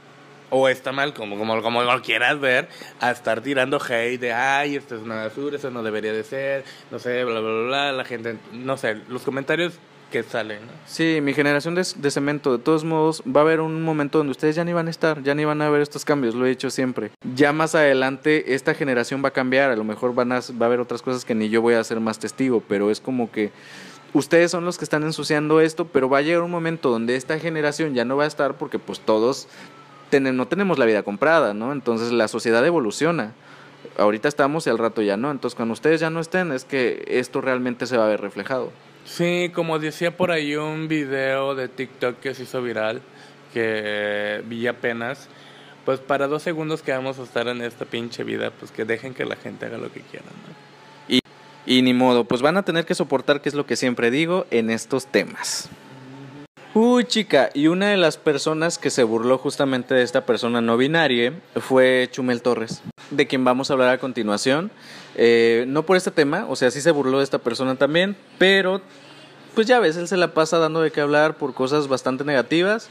o está mal, como, como, como lo quieras ver, a estar tirando hate de, ay, esto es una basura, eso no debería de ser, no sé, bla, bla, bla, bla, la gente, no sé, los comentarios que salen. Sí, mi generación de, de, cemento, de todos modos, va a haber un momento donde ustedes ya ni van a estar, ya ni van a ver estos cambios, lo he dicho siempre. Ya más adelante esta generación va a cambiar, a lo mejor van a, va a haber otras cosas que ni yo voy a ser más testigo, pero es como que ustedes son los que están ensuciando esto, pero va a llegar un momento donde esta generación ya no va a estar porque pues todos no tenemos la vida comprada, ¿no? Entonces la sociedad evoluciona. Ahorita estamos y al rato ya no. Entonces cuando ustedes ya no estén es que esto realmente se va a ver reflejado. Sí, como decía por ahí un video de TikTok que se hizo viral, que vi apenas, pues para dos segundos que vamos a estar en esta pinche vida, pues que dejen que la gente haga lo que quieran. Y, y ni modo, pues van a tener que soportar, que es lo que siempre digo, en estos temas. Uy, chica, y una de las personas que se burló justamente de esta persona no binaria fue Chumel Torres, de quien vamos a hablar a continuación. Eh, no por este tema, o sea, sí se burló de esta persona también, pero pues ya ves, él se la pasa dando de qué hablar por cosas bastante negativas.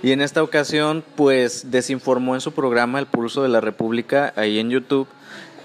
Y en esta ocasión, pues desinformó en su programa El Pulso de la República, ahí en YouTube,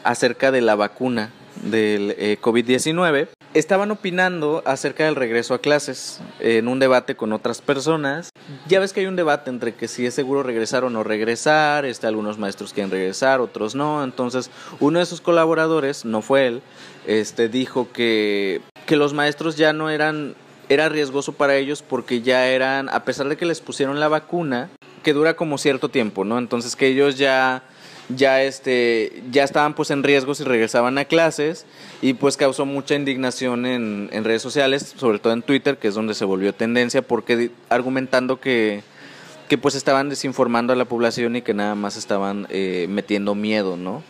acerca de la vacuna del eh, COVID-19 estaban opinando acerca del regreso a clases en un debate con otras personas. Ya ves que hay un debate entre que si es seguro regresar o no regresar, este, algunos maestros quieren regresar, otros no. Entonces, uno de sus colaboradores, no fue él, este, dijo que, que los maestros ya no eran, era riesgoso para ellos porque ya eran, a pesar de que les pusieron la vacuna, que dura como cierto tiempo, ¿no? Entonces que ellos ya ya este ya estaban pues en riesgo si regresaban a clases y pues causó mucha indignación en, en, redes sociales, sobre todo en Twitter, que es donde se volvió tendencia, porque argumentando que, que pues estaban desinformando a la población y que nada más estaban eh, metiendo miedo, ¿no?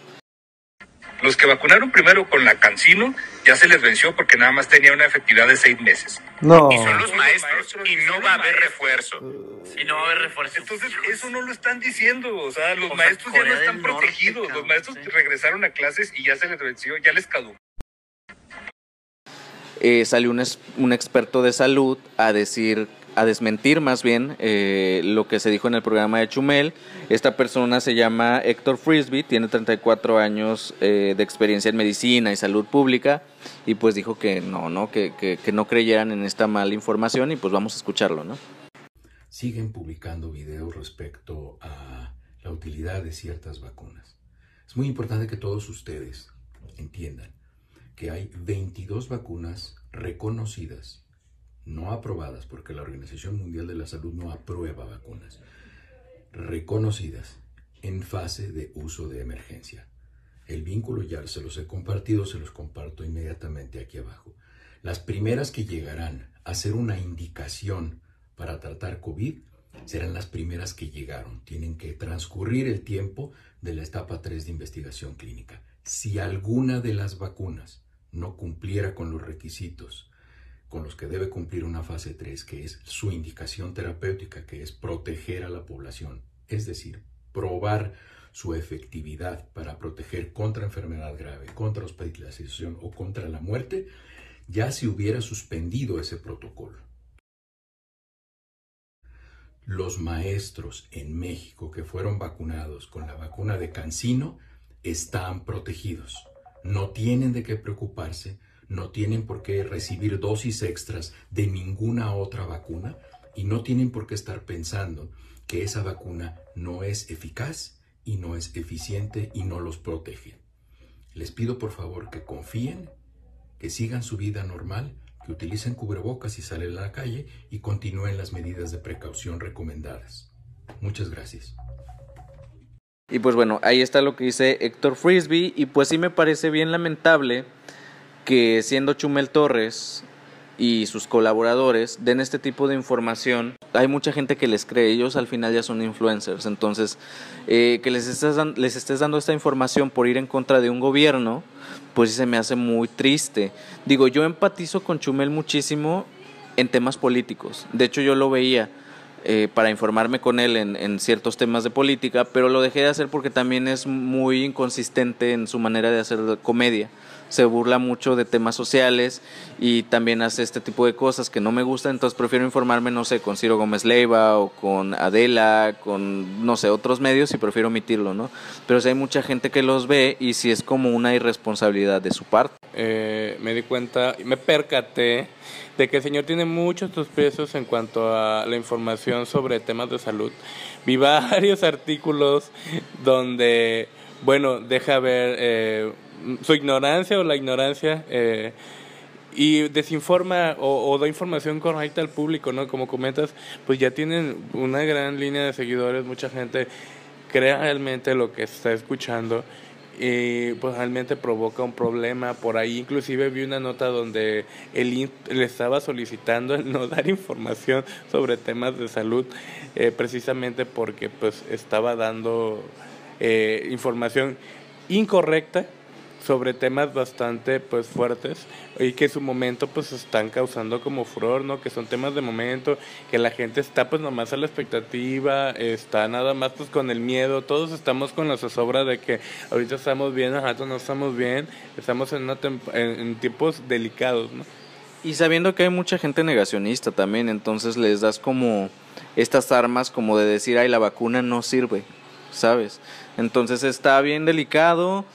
Los que vacunaron primero con la Cancino ya se les venció porque nada más tenía una efectividad de seis meses. No. Y son los maestros, y no va a haber refuerzo. Y no va a haber refuerzo. Entonces, eso no lo están diciendo. O sea, los maestros ya no están protegidos. los maestros regresaron a clases y ya se les venció, ya les caducó. Eh, salió un, un experto de salud a decir a desmentir más bien eh, lo que se dijo en el programa de Chumel. Esta persona se llama Héctor Frisby, tiene 34 años eh, de experiencia en medicina y salud pública y pues dijo que no, no, que, que, no creyeran en esta mala información y pues vamos a escucharlo, ¿no? Siguen publicando videos respecto a la utilidad de ciertas vacunas. Es muy importante que todos ustedes entiendan que hay 22 vacunas reconocidas, no aprobadas, porque la Organización Mundial de la Salud no aprueba vacunas, reconocidas en fase de uso de emergencia. El vínculo ya se los he compartido, se los comparto inmediatamente aquí abajo. Las primeras que llegarán a ser una indicación para tratar COVID serán las primeras que llegaron. Tienen que transcurrir el tiempo de la etapa 3 de investigación clínica. Si alguna de las vacunas no cumpliera con los requisitos con los que debe cumplir una fase 3, que es su indicación terapéutica, que es proteger a la población, es decir, probar su efectividad para proteger contra enfermedad grave, contra hospitalización o contra la muerte, ya se hubiera suspendido ese protocolo. Los maestros en México que fueron vacunados con la vacuna de Cancino están protegidos. No tienen de qué preocuparse, no tienen por qué recibir dosis extras de ninguna otra vacuna y no tienen por qué estar pensando que esa vacuna no es eficaz y no es eficiente y no los protege. Les pido por favor que confíen, que sigan su vida normal que utilicen cubrebocas si salen a la calle y continúen las medidas de precaución recomendadas. Muchas gracias. Y pues bueno, ahí está lo que dice Héctor Frisby y pues sí me parece bien lamentable que siendo Chumel Torres y sus colaboradores den este tipo de información. Hay mucha gente que les cree, ellos al final ya son influencers, entonces eh, que les estés, les estés dando esta información por ir en contra de un gobierno, pues se me hace muy triste. Digo, yo empatizo con Chumel muchísimo en temas políticos, de hecho yo lo veía. Eh, para informarme con él en, en, ciertos temas de política, pero lo dejé de hacer porque también es muy inconsistente en su manera de hacer comedia se burla mucho de temas sociales y también hace este tipo de cosas que no me gustan, entonces prefiero informarme, no sé, con Ciro Gómez Leiva o con Adela, con, no sé, otros medios y prefiero omitirlo, ¿no? Pero si hay mucha gente que los ve y si es como una irresponsabilidad de su parte. Eh, me di cuenta, me percaté de que el señor tiene muchos precios en cuanto a la información sobre temas de salud. Vi varios artículos donde, bueno, deja ver... Eh, su ignorancia o la ignorancia eh, y desinforma o, da información correcta al público, ¿no? Como comentas, pues ya tienen una gran línea de seguidores, mucha gente cree realmente lo que está escuchando y pues realmente provoca un problema. Por ahí inclusive vi una nota donde él le estaba solicitando el no dar información sobre temas de salud, eh, precisamente porque pues estaba dando eh, información incorrecta sobre temas bastante pues fuertes y que en su momento pues están causando como furor, ¿no? Que son temas de momento, que la gente está pues nomás a la expectativa, está nada más pues con el miedo, todos estamos con la zozobra de que ahorita estamos bien, nosotros no estamos bien, estamos en, una en, tiempos delicados, ¿no? Y sabiendo que hay mucha gente negacionista también, entonces les das como estas armas como de decir, ay, la vacuna no sirve, ¿sabes? Entonces está bien delicado,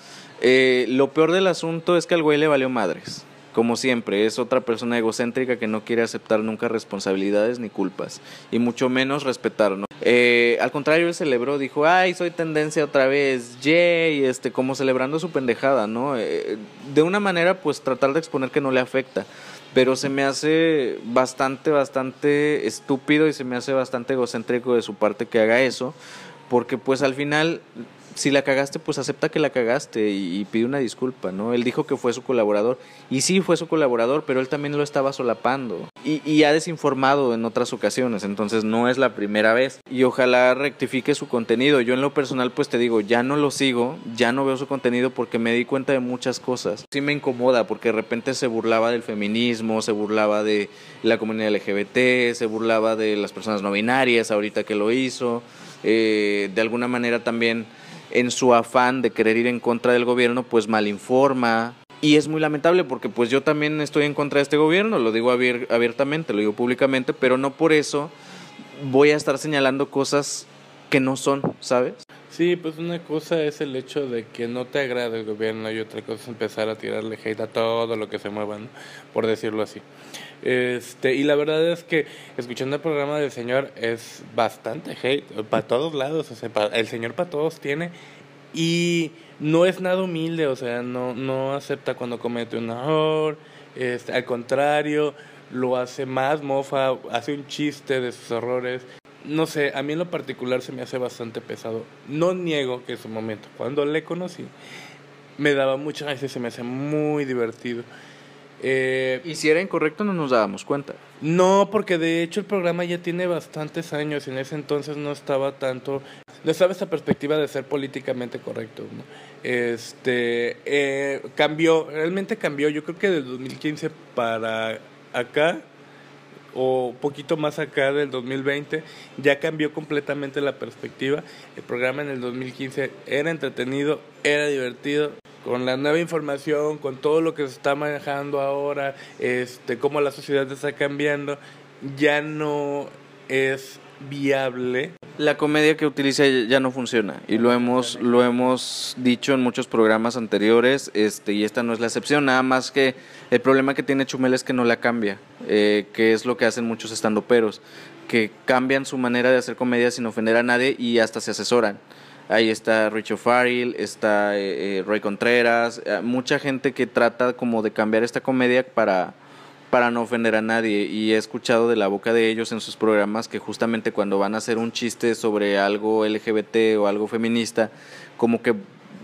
eh, lo peor del asunto es que al güey le valió madres. Como siempre, es otra persona egocéntrica que no quiere aceptar nunca responsabilidades ni culpas, y mucho menos respetarnos. Eh, al contrario, él celebró, dijo, ay, soy tendencia otra vez, yay, este, como celebrando su pendejada, ¿no? Eh, de una manera, pues tratar de exponer que no le afecta pero se me hace bastante, bastante estúpido y se me hace bastante egocéntrico de su parte que haga eso, porque pues al final si la cagaste, pues acepta que la cagaste y, pide una disculpa, ¿no? Él dijo que fue su colaborador y sí fue su colaborador, pero él también lo estaba solapando y, y, ha desinformado en otras ocasiones, entonces no es la primera vez y ojalá rectifique su contenido. Yo en lo personal pues te digo, ya no lo sigo, ya no veo su contenido porque me di cuenta de muchas cosas. Sí me incomoda porque de repente se burlaba del feminismo, se burlaba de la comunidad LGBT, se burlaba de las personas no binarias ahorita que lo hizo, eh, de alguna manera también en su afán de querer ir en contra del gobierno, pues malinforma. Y es muy lamentable porque pues yo también estoy en contra de este gobierno, lo digo abiertamente, lo digo públicamente, pero no por eso voy a estar señalando cosas que no son, ¿sabes? Sí, pues una cosa es el hecho de que no te agrade el gobierno y otra cosa es empezar a tirarle hate a todo lo que se mueva, por decirlo así. Este, y la verdad es que escuchando el programa del señor es bastante hate, para todos lados, o sea, el señor para todos tiene. Y no es nada humilde, o sea, no, no acepta cuando comete un error, este, al contrario, lo hace más mofa, hace un chiste de sus errores. No sé, a mí en lo particular se me hace bastante pesado. No niego que en su momento, cuando le conocí, me daba mucha gracia, se me hacía muy divertido. Eh, y si era incorrecto no nos dábamos cuenta. No, porque de hecho el programa ya tiene bastantes años y en ese entonces no estaba tanto, no estaba esa perspectiva de ser políticamente correcto. ¿no? Este, eh, cambió, realmente cambió, yo creo que del 2015 para acá o poquito más acá del 2020, ya cambió completamente la perspectiva. El programa en el 2015 era entretenido, era divertido, con la nueva información, con todo lo que se está manejando ahora, este, cómo la sociedad está cambiando, ya no es viable. La comedia que utiliza ya no funciona y lo hemos lo hemos dicho en muchos programas anteriores, este y esta no es la excepción, nada más que el problema que tiene Chumel es que no la cambia, eh, que es lo que hacen muchos estandoperos, que cambian su manera de hacer comedia sin ofender a nadie y hasta se asesoran. Ahí está Richo Farrell, está eh, eh, Roy Contreras, mucha gente que trata como de cambiar esta comedia para para no ofender a nadie y he escuchado de la boca de ellos en sus programas que justamente cuando van a hacer un chiste sobre algo LGBT o algo feminista, como que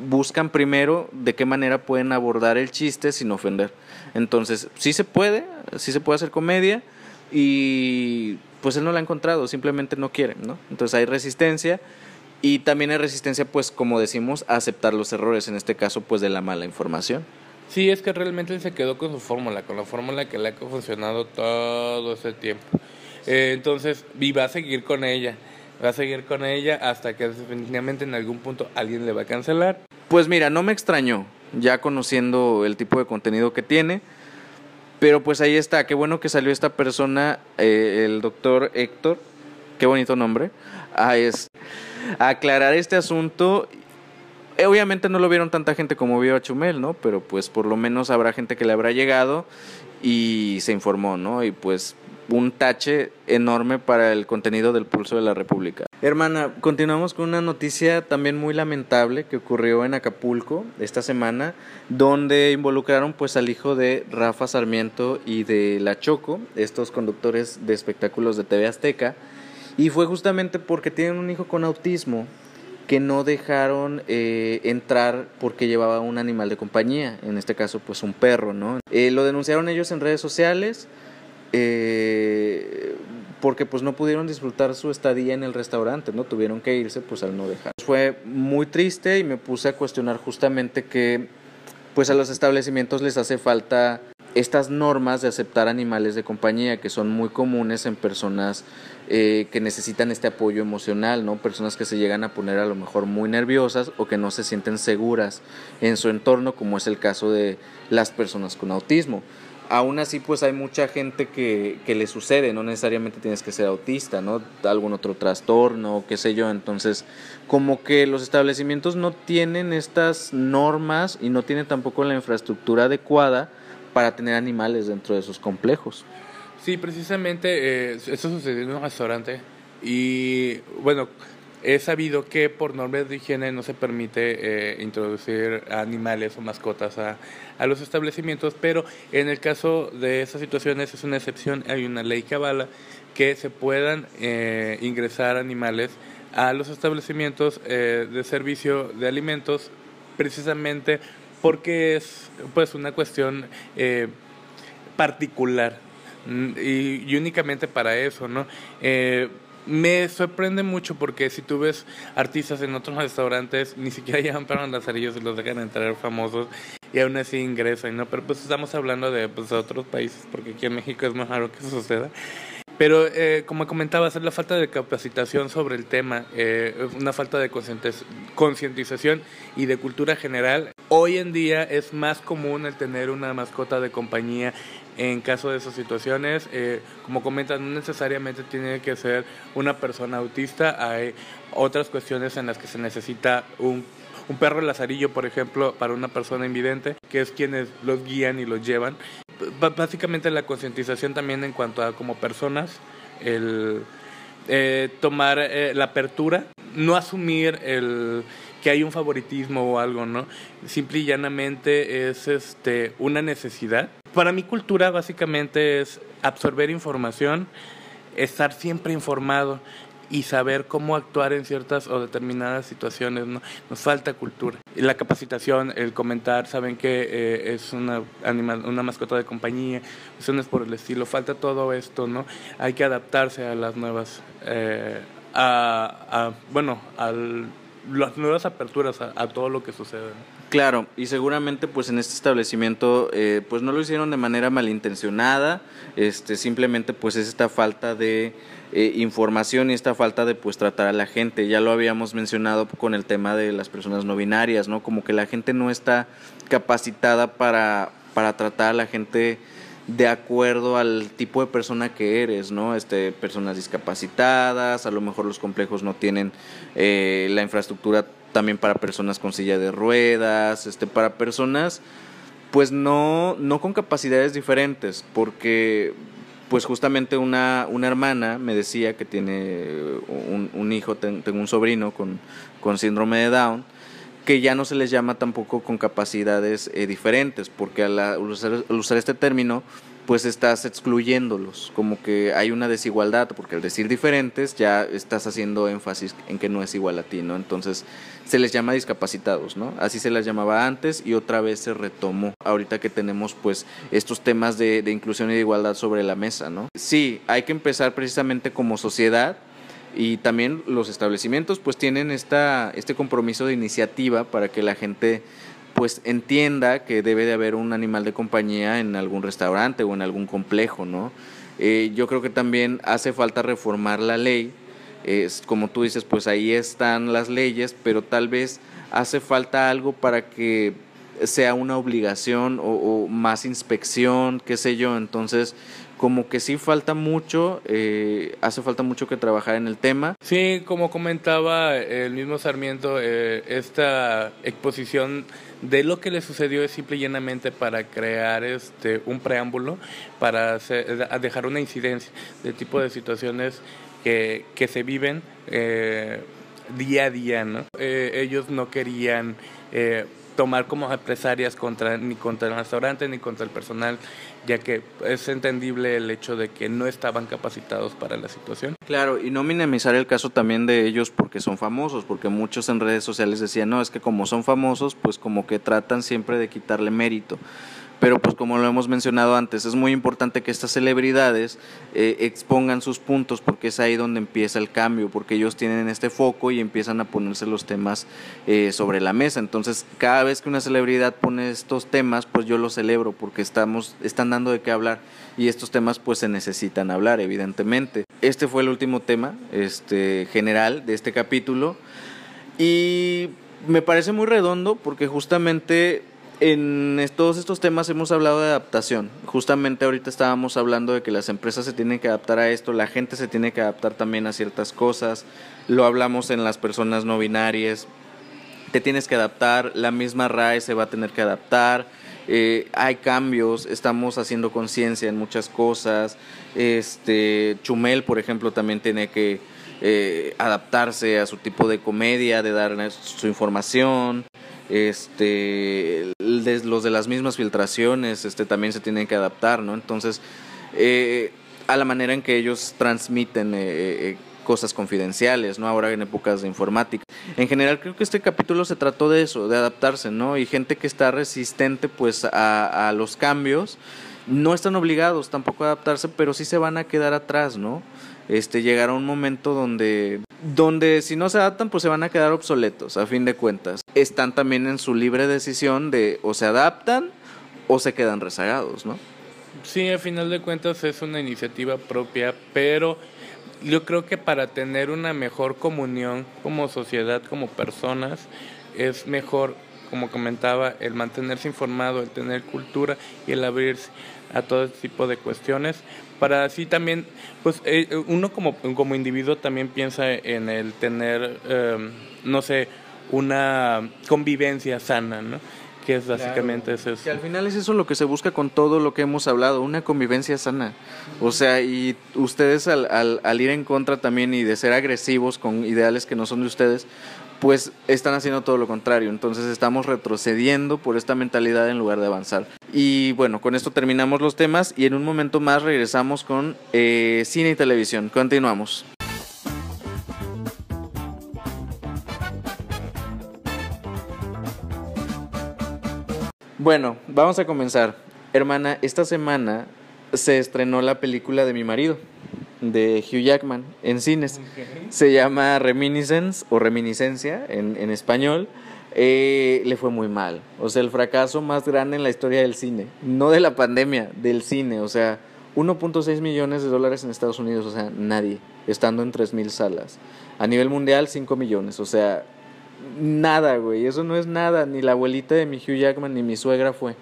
buscan primero de qué manera pueden abordar el chiste sin ofender. Entonces, sí se puede, sí se puede hacer comedia y pues él no la ha encontrado, simplemente no quiere, ¿no? Entonces hay resistencia y también hay resistencia, pues como decimos, a aceptar los errores, en este caso, pues de la mala información. Sí, es que realmente él se quedó con su fórmula, con la fórmula que le ha funcionado todo ese tiempo. Eh, entonces, y va a seguir con ella. Va a seguir con ella hasta que definitivamente en algún punto alguien le va a cancelar. Pues mira, no me extrañó, ya conociendo el tipo de contenido que tiene. Pero pues ahí está, qué bueno que salió esta persona, eh, el doctor Héctor, qué bonito nombre, a, es, aclarar este asunto eh, obviamente no lo vieron tanta gente como vio a Chumel, ¿no? Pero pues por lo menos habrá gente que le habrá llegado y se informó, ¿no? Y pues un tache enorme para el contenido del Pulso de la República. Hermana, continuamos con una noticia también muy lamentable que ocurrió en Acapulco esta semana, donde involucraron pues al hijo de Rafa Sarmiento y de La Choco, estos conductores de espectáculos de TV Azteca, y fue justamente porque tienen un hijo con autismo que no dejaron eh, entrar porque llevaba un animal de compañía, en este caso pues un perro, ¿no? Eh, lo denunciaron ellos en redes sociales eh, porque pues no pudieron disfrutar su estadía en el restaurante, ¿no? Tuvieron que irse pues al no dejar. Fue muy triste y me puse a cuestionar justamente que pues a los establecimientos les hace falta estas normas de aceptar animales de compañía que son muy comunes en personas eh, que necesitan este apoyo emocional, ¿no? Personas que se llegan a poner a lo mejor muy nerviosas o que no se sienten seguras en su entorno, como es el caso de las personas con autismo. Aún así, pues hay mucha gente que, que le sucede, no necesariamente tienes que ser autista, ¿no? Algún otro trastorno, qué sé yo. Entonces, como que los establecimientos no tienen estas normas y no tienen tampoco la infraestructura adecuada para tener animales dentro de sus complejos. Sí, precisamente eh, eso sucedió en un restaurante y bueno, he sabido que por normas de higiene no se permite eh, introducir animales o mascotas a, a, los establecimientos, pero en el caso de esas situaciones es una excepción, hay una ley que avala que se puedan eh, ingresar animales a los establecimientos de servicio de alimentos precisamente porque es pues una cuestión eh, particular mm, y, únicamente para eso, ¿no? Eh, me sorprende mucho porque si tú ves artistas en otros restaurantes, ni siquiera llevan para los lazarillos y los dejan entrar famosos y aún así ingresan, ¿no? Pero pues estamos hablando de pues, otros países porque aquí en México es más raro que eso suceda. Pero eh, como comentabas, es la falta de capacitación sobre el tema, eh, una falta de concientización y de cultura general. Hoy en día es más común el tener una mascota de compañía en caso de esas situaciones. Eh, como comentas, no necesariamente tiene que ser una persona autista. Hay otras cuestiones en las que se necesita un un perro lazarillo, por ejemplo, para una persona invidente, que es quienes los guían y los llevan básicamente la concientización también en cuanto a como personas, el eh, tomar eh, la apertura, no asumir el que hay un favoritismo o algo, ¿no? Simple y llanamente es este, una necesidad. Para mi cultura básicamente es absorber información, estar siempre informado y saber cómo actuar en ciertas o determinadas situaciones. ¿no? Nos falta cultura. La capacitación, el comentar, saben que eh, es una, animal, una mascota de compañía, eso no es por el estilo. Falta todo esto, ¿no? Hay que adaptarse a las nuevas, eh, a, bueno, a las nuevas aperturas a, todo lo que sucede. Claro, y seguramente pues en este establecimiento eh, pues no lo hicieron de manera malintencionada, este, simplemente pues es esta falta de eh, información y esta falta de pues tratar a la gente. Ya lo habíamos mencionado con el tema de las personas no binarias, ¿no? Como que la gente no está capacitada para, para tratar a la gente de acuerdo al tipo de persona que eres, ¿no? Este, personas discapacitadas, a lo mejor los complejos no tienen eh, la infraestructura también para personas con silla de ruedas, este, para personas pues no, no con capacidades diferentes, porque pues justamente una, una hermana me decía que tiene un, hijo, tengo un sobrino con, con, síndrome de Down, que ya no se les llama tampoco con capacidades eh, diferentes, porque al usar este término, pues estás excluyéndolos, como que hay una desigualdad, porque al decir diferentes ya estás haciendo énfasis en que no es igual a ti, ¿no? Entonces se les llama discapacitados, ¿no? Así se las llamaba antes y otra vez se retomó, ahorita que tenemos pues estos temas de, inclusión y de igualdad sobre la mesa, ¿no? Sí, hay que empezar precisamente como sociedad y también los establecimientos pues tienen esta, este compromiso de iniciativa para que la gente pues entienda que debe de haber un animal de compañía en algún restaurante o en algún complejo, ¿no? Eh, yo creo que también hace falta reformar la ley, es, como tú dices, pues ahí están las leyes, pero tal vez hace falta algo para que sea una obligación o, o más inspección, qué sé yo, entonces como que sí falta mucho, eh, hace falta mucho que trabajar en el tema. Sí, como comentaba el mismo Sarmiento, eh, esta exposición de lo que le sucedió es simple y llanamente para crear este un preámbulo, para dejar una incidencia de tipo de situaciones que, que se viven eh, día a día. ¿no? ellos no querían tomar como empresarias contra, ni contra el restaurante ni contra el personal, ya que es entendible el hecho de que no estaban capacitados para la situación. Claro, y no minimizar el caso también de ellos porque son famosos, porque muchos en redes sociales decían, no, es que como son famosos, pues como que tratan siempre de quitarle mérito pero pues como lo hemos mencionado antes, es muy importante que estas celebridades eh, expongan sus puntos porque es ahí donde empieza el cambio, porque ellos tienen este foco y empiezan a ponerse los temas eh, sobre la mesa. Entonces, cada vez que una celebridad pone estos temas, pues yo los celebro porque estamos, están dando de qué hablar y estos temas pues se necesitan hablar, evidentemente. Este fue el último tema este, general de este capítulo y me parece muy redondo porque justamente en todos estos temas hemos hablado de adaptación. Justamente ahorita estábamos hablando de que las empresas se tienen que adaptar a esto, la gente se tiene que adaptar también a ciertas cosas. Lo hablamos en las personas no binarias. Te tienes que adaptar, la misma RAE se va a tener que adaptar. Eh, hay cambios, estamos haciendo conciencia en muchas cosas. Este Chumel, por ejemplo, también tiene que eh, adaptarse a su tipo de comedia, de dar su información este los de las mismas filtraciones este también se tienen que adaptar no entonces eh, a la manera en que ellos transmiten eh, eh, cosas confidenciales no ahora en épocas de informática. En general creo que este capítulo se trató de eso de adaptarse no y gente que está resistente pues a, a los cambios no están obligados tampoco a adaptarse pero sí se van a quedar atrás no este llegará un momento donde donde si no se adaptan pues se van a quedar obsoletos a fin de cuentas. Están también en su libre decisión de o se adaptan o se quedan rezagados, ¿no? Sí, a final de cuentas es una iniciativa propia, pero yo creo que para tener una mejor comunión como sociedad, como personas, es mejor, como comentaba, el mantenerse informado, el tener cultura y el abrirse a todo tipo de cuestiones para así también, pues eh, uno como, como individuo también piensa en el tener, em, no sé, una convivencia sana, ¿no? Que es básicamente eso. Que al final es eso lo que se busca con todo lo que hemos hablado, una convivencia sana. O sea, y ustedes al, al, al ir en contra también y de ser agresivos con ideales que no son de ustedes, pues están haciendo todo lo contrario. Entonces estamos retrocediendo por esta mentalidad en lugar de avanzar. Y bueno, con esto terminamos los temas y en un momento más regresamos con eh, cine y televisión. Continuamos. Bueno, vamos a comenzar. Hermana, esta semana se estrenó la película de mi marido, de Hugh Jackman, en cines. Se llama Reminiscence o Reminiscencia en, en español. Eh, le fue muy mal. O sea, el fracaso más grande en la historia del cine. No de la pandemia, del cine. O sea, 1.6 millones de dólares en Estados Unidos. O sea, nadie. Estando en 3.000 salas. A nivel mundial, 5 millones. O sea, nada, güey. Eso no es nada. Ni la abuelita de mi Hugh Jackman ni mi suegra fue.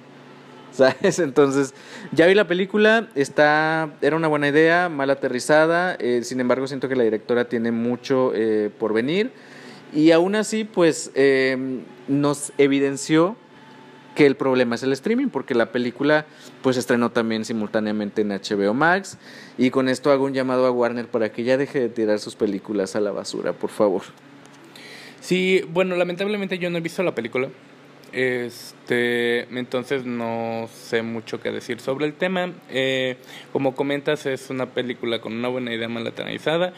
¿Sabes? Entonces, ya vi la película, está, era una buena idea, mal aterrizada, eh, sin embargo siento que la directora tiene mucho eh, por venir y aún así pues eh, nos evidenció que el problema es el streaming, porque la película pues estrenó también simultáneamente en HBO Max y con esto hago un llamado a Warner para que ya deje de tirar sus películas a la basura, por favor. Sí, bueno, lamentablemente yo no he visto la película. Este, entonces no sé mucho qué decir sobre el tema. Eh, como comentas, es una película con una buena idea mal aterrizada.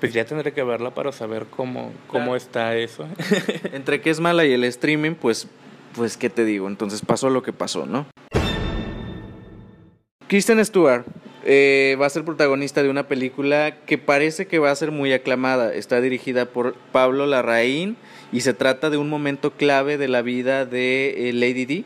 Pues ya tendré que verla para saber cómo, cómo está eso. Entre que es mala y el streaming, pues, pues, ¿qué te digo? Entonces pasó lo que pasó, ¿no? Kristen Stewart eh, va a ser protagonista de una película que parece que va a ser muy aclamada. Está dirigida por Pablo Larraín y se trata de un momento clave de la vida de eh, Lady Di,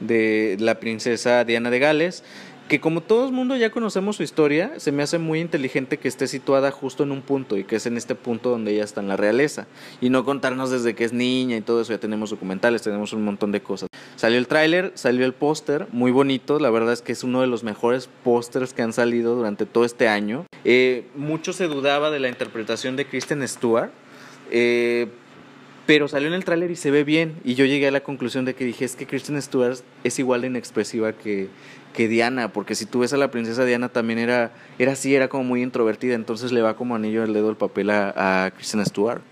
de la princesa Diana de Gales, que como todo el mundo ya conocemos su historia, se me hace muy inteligente que esté situada justo en un punto y que es en este punto donde ella está en la realeza y no contarnos desde que es niña y todo eso, ya tenemos documentales, tenemos un montón de cosas. Salió el tráiler, salió el póster, muy bonito, la verdad es que es uno de los mejores pósters que han salido durante todo este año. Eh, mucho se dudaba de la interpretación de Kristen Stewart. Eh, pero salió en el tráiler y se ve bien. Y yo llegué a la conclusión de que dije, es que Kristen Stewart es igual de inexpresiva que, que Diana, porque si tú ves a la princesa Diana también era, era así, era como muy introvertida, entonces le va como anillo al dedo el papel a, a Kristen Stewart.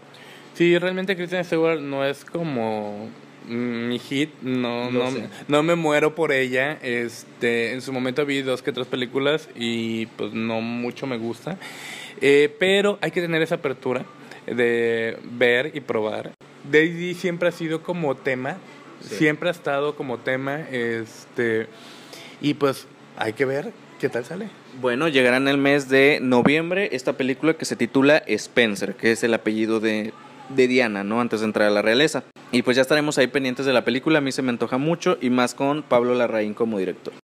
Sí, realmente Kristen Stewart no es como mi hit, no, no, no, me muero por ella. Este, en su momento vi dos que tres películas y pues no mucho me gusta. Eh, pero hay que tener esa apertura de ver y probar. Daisy siempre ha sido como tema, siempre ha estado como tema, este, y pues hay que ver qué tal sale. Bueno, llegará en el mes de noviembre esta película que se titula Spencer, que es el apellido de, de Diana, ¿no? Antes de entrar a la realeza. Y pues ya estaremos ahí pendientes de la película, a mí se me antoja mucho y más con Pablo Larraín como director.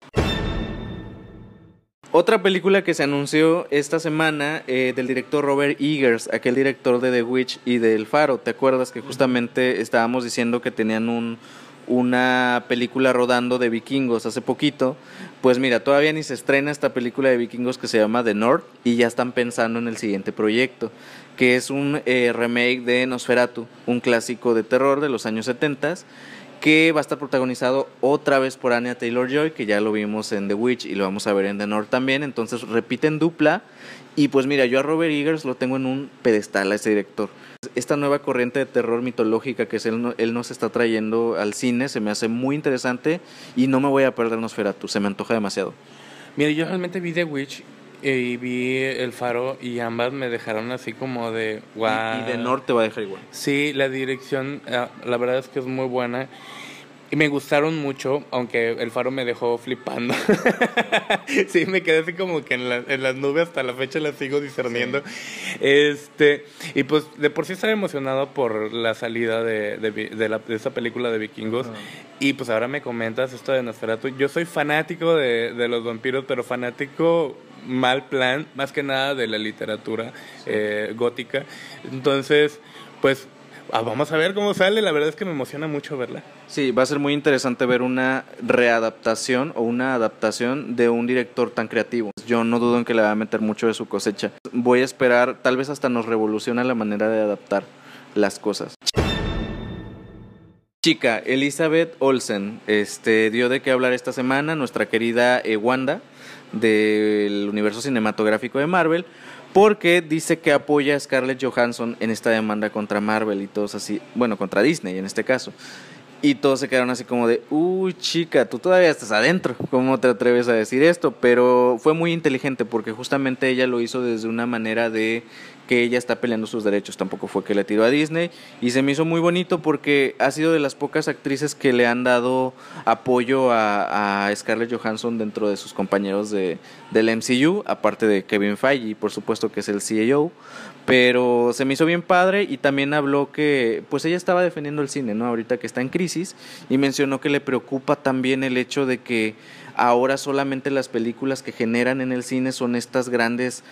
Otra película que se anunció esta semana eh, del director Robert Eggers, aquel director de The Witch y del Faro. ¿Te acuerdas que justamente estábamos diciendo que tenían un, una película rodando de vikingos hace poquito? Pues mira, todavía ni se estrena esta película de vikingos que se llama The North y ya están pensando en el siguiente proyecto, que es un eh, remake de Nosferatu, un clásico de terror de los años 70 que va a estar protagonizado otra vez por Anya Taylor Joy, que ya lo vimos en The Witch y lo vamos a ver en The North también. Entonces repiten dupla. Y pues mira, yo a Robert Eggers lo tengo en un pedestal a ese director. Esta nueva corriente de terror mitológica que él nos está trayendo al cine se me hace muy interesante y no me voy a perder Nosferatu, se me antoja demasiado. Mira, yo realmente vi The Witch y vi El Faro y ambas me dejaron así como de wow. Y, de norte va a dejar igual. Sí, la dirección, ah, la verdad es que es muy buena. Y me gustaron mucho, aunque el faro me dejó flipando. sí, me quedé así como que en, en, las nubes hasta la fecha las sigo discerniendo. Este, y pues de por sí estaba emocionado por la salida de, de, de, la, de esa película de vikingos. Y pues ahora me comentas esto de Nosferatu. Yo soy fanático de, de los vampiros, pero fanático mal plan, más que nada de la literatura eh, gótica. Entonces, pues ah, vamos a ver cómo sale, la verdad es que me emociona mucho verla. Sí, va a ser muy interesante ver una readaptación o una adaptación de un director tan creativo. Yo no dudo en que le va a meter mucho de su cosecha. Voy a esperar, tal vez hasta nos revoluciona la manera de adaptar las cosas. Chica, Elizabeth Olsen, este, dio de qué hablar esta semana, nuestra querida eh, Wanda del universo cinematográfico de Marvel, porque dice que apoya a Scarlett Johansson en esta demanda contra Marvel y todos así, bueno, contra Disney en este caso. Y todos se quedaron así como de, uy chica, tú todavía estás adentro, ¿cómo te atreves a decir esto? Pero fue muy inteligente porque justamente ella lo hizo desde una manera de que ella está peleando sus derechos, tampoco fue que le tiró a Disney y se me hizo muy bonito porque ha sido de las pocas actrices que le han dado apoyo a, Scarlett Johansson dentro de sus compañeros de, del MCU, aparte de Kevin Feige, por supuesto que es el CEO, pero se me hizo bien padre y también habló que pues ella estaba defendiendo el cine, ¿no? Ahorita que está en crisis y mencionó que le preocupa también el hecho de que ahora solamente las películas que generan en el cine son estas grandes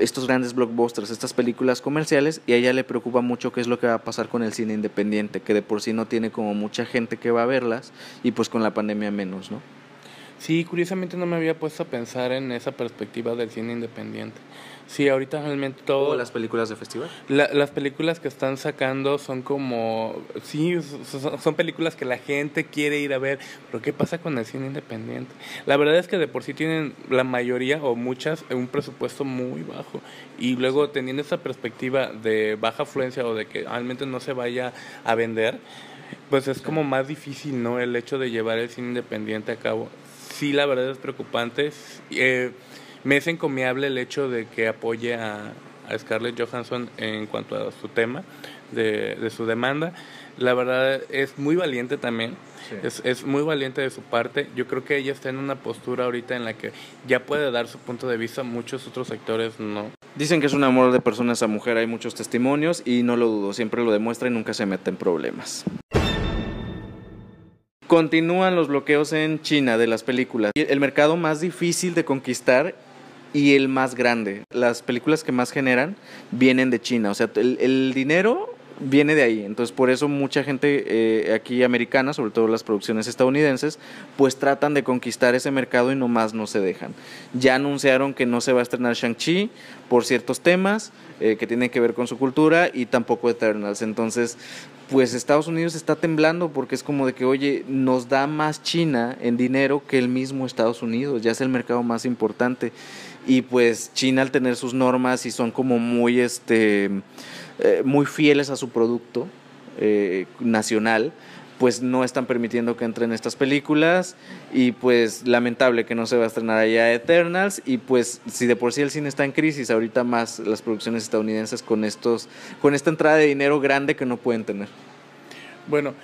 estos grandes blockbusters, estas películas comerciales y a ella le preocupa mucho qué es lo que va a pasar con el cine independiente, que de por sí no tiene como mucha gente que va a verlas y pues con la pandemia menos, ¿no? Sí, curiosamente no me había puesto a pensar en esa perspectiva del cine independiente. Sí, ahorita realmente todo... ¿O las películas de festival? La, las películas que están sacando son como... Sí, son, son, películas que la gente quiere ir a ver, pero ¿qué pasa con el cine independiente? La verdad es que de por sí tienen la mayoría o muchas un presupuesto muy bajo y luego teniendo esa perspectiva de baja afluencia o de que realmente no se vaya a vender, pues es como más difícil, ¿no? El hecho de llevar el cine independiente a cabo. Sí, la verdad es preocupante. Eh, me es encomiable el hecho de que apoye a, a Scarlett Johansson en cuanto a su tema de, de su demanda. La verdad es muy valiente también. Sí. Es, es, muy valiente de su parte. Yo creo que ella está en una postura ahorita en la que ya puede dar su punto de vista, muchos otros sectores no. Dicen que es un amor de persona esa mujer, hay muchos testimonios y no lo dudo, siempre lo demuestra y nunca se mete en problemas. Continúan los bloqueos en China de las películas. El mercado más difícil de conquistar y el más grande. Las películas que más generan vienen de China. O sea, el, el dinero viene de ahí. Entonces, por eso mucha gente eh, aquí americana, sobre todo las producciones estadounidenses, pues tratan de conquistar ese mercado y nomás no se dejan. Ya anunciaron que no se va a estrenar Shang-Chi por ciertos temas eh, que tienen que ver con su cultura y tampoco Eternals. Entonces, pues Estados Unidos está temblando porque es como de que, oye, nos da más China en dinero que el mismo Estados Unidos, ya es el mercado más importante. Y pues China al tener sus normas y son como muy, este, eh, muy fieles a su producto eh, nacional, pues no están permitiendo que entren estas películas y pues lamentable que no se va a estrenar allá Eternals y pues si de por sí el cine está en crisis ahorita más las producciones estadounidenses con estos con esta entrada de dinero grande que no pueden tener. Bueno,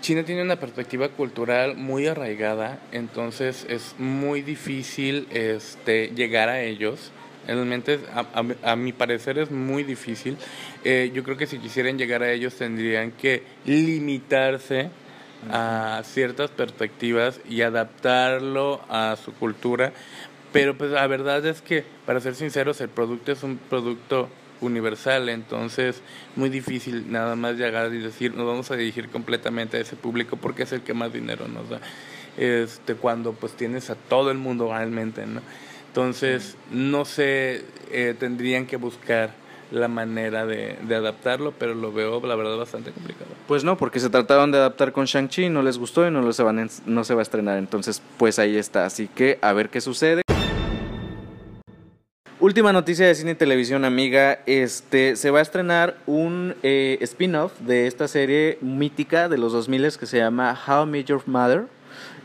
China tiene una perspectiva cultural muy arraigada, entonces es muy difícil este llegar a ellos. Realmente, a, a, a, mi parecer, es muy difícil. Eh, yo creo que si quisieran llegar a ellos tendrían que limitarse a ciertas perspectivas y adaptarlo a su cultura. Pero pues la verdad es que, para ser sinceros, el producto es un producto universal, entonces muy difícil nada más llegar y decir nos vamos a dirigir completamente a ese público porque es el que más dinero nos da. Este, cuando pues tienes a todo el mundo realmente, ¿no? Entonces, no sé, eh, tendrían que buscar la manera de, adaptarlo, pero lo veo, la verdad, bastante complicado. Pues no, porque se trataron de adaptar con Shang-Chi, no les gustó y no, se van, no se va a estrenar. Entonces, pues ahí está. Así que a ver qué sucede. Última noticia de cine y televisión, amiga. Este, se va a estrenar un eh, spin-off de esta serie mítica de los 2000 que se llama How I Met Your Mother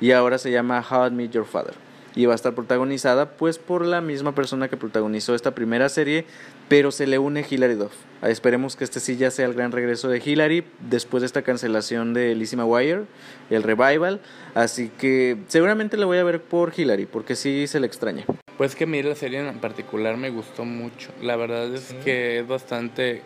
y ahora se llama How I Met Your Father y va a estar protagonizada pues por la misma persona que protagonizó esta primera serie, pero se le une Hilary Duff. Esperemos que este sí ya sea el gran regreso de Hilary después de esta cancelación de Lizzie McGuire, el revival, así que seguramente la voy a ver por Hilary porque sí se le extraña. Pues que a mí la serie en particular me gustó mucho. La verdad es sí. que es bastante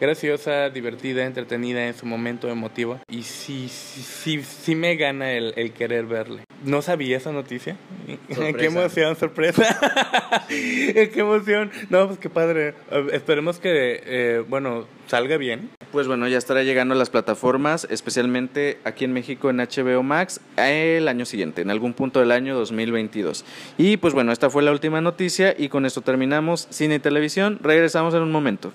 graciosa, divertida, entretenida en su momento emotiva. Y sí, sí, sí, sí me gana el, el querer verle. No sabía esa noticia. Sorpresa. Qué emoción, sorpresa. Qué emoción. No, pues qué padre. Esperemos que, eh, bueno, salga bien. Pues bueno, ya estará llegando a las plataformas, especialmente aquí en México en HBO Max, el año siguiente, en algún punto del año 2022. Y pues bueno, esta fue la última noticia y con esto terminamos Cine y Televisión. Regresamos en un momento.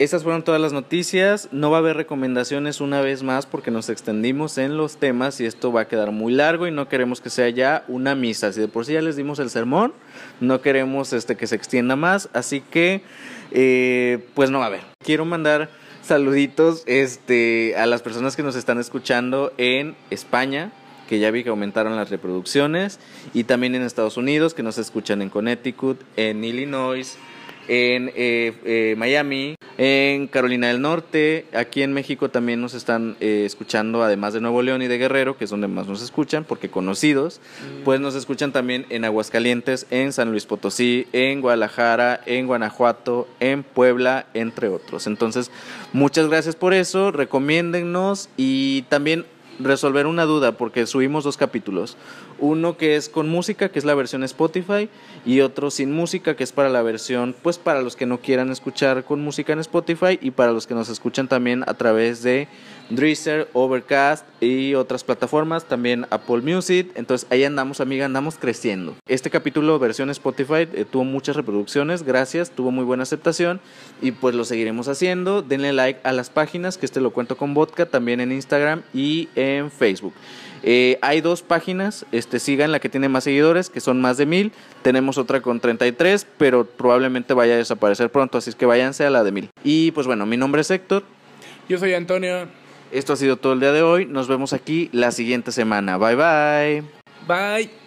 Esas fueron todas las noticias. No va a haber recomendaciones una vez más porque nos extendimos en los temas y esto va a quedar muy largo y no queremos que sea ya una misa. Si de por sí ya les dimos el sermón, no queremos este, que se extienda más. Así que, eh, pues no va a haber. Quiero mandar saluditos este, a las personas que nos están escuchando en España, que ya vi que aumentaron las reproducciones, y también en Estados Unidos, que nos escuchan en Connecticut, en Illinois, en eh, eh, Miami, en Carolina del Norte, aquí en México también nos están eh, escuchando, además de Nuevo León y de Guerrero, que es donde más nos escuchan, porque conocidos, pues nos escuchan también en Aguascalientes, en San Luis Potosí, en Guadalajara, en Guanajuato, en Puebla, entre otros. Entonces, muchas gracias por eso, recomiéndennos. Y también resolver una duda porque subimos dos capítulos. Uno que es con música, que es la versión Spotify, y otro sin música, que es para la versión, pues para los que no quieran escuchar con música en Spotify y para los que nos escuchan también a través de Drizzer, Overcast y otras plataformas, también Apple Music. Entonces ahí andamos, amiga, andamos creciendo. Este capítulo, versión Spotify, eh, tuvo muchas reproducciones, gracias, tuvo muy buena aceptación y pues lo seguiremos haciendo. Denle like a las páginas, que este lo cuento con vodka, también en Instagram y en Facebook. Eh, hay dos páginas, este, sigan la que tiene más seguidores, que son más de mil. Tenemos otra con 33, pero probablemente vaya a desaparecer pronto, así es que váyanse a la de mil. Y pues bueno, mi nombre es Héctor. Yo soy Antonio. Esto ha sido todo el día de hoy. Nos vemos aquí la siguiente semana. Bye bye. Bye.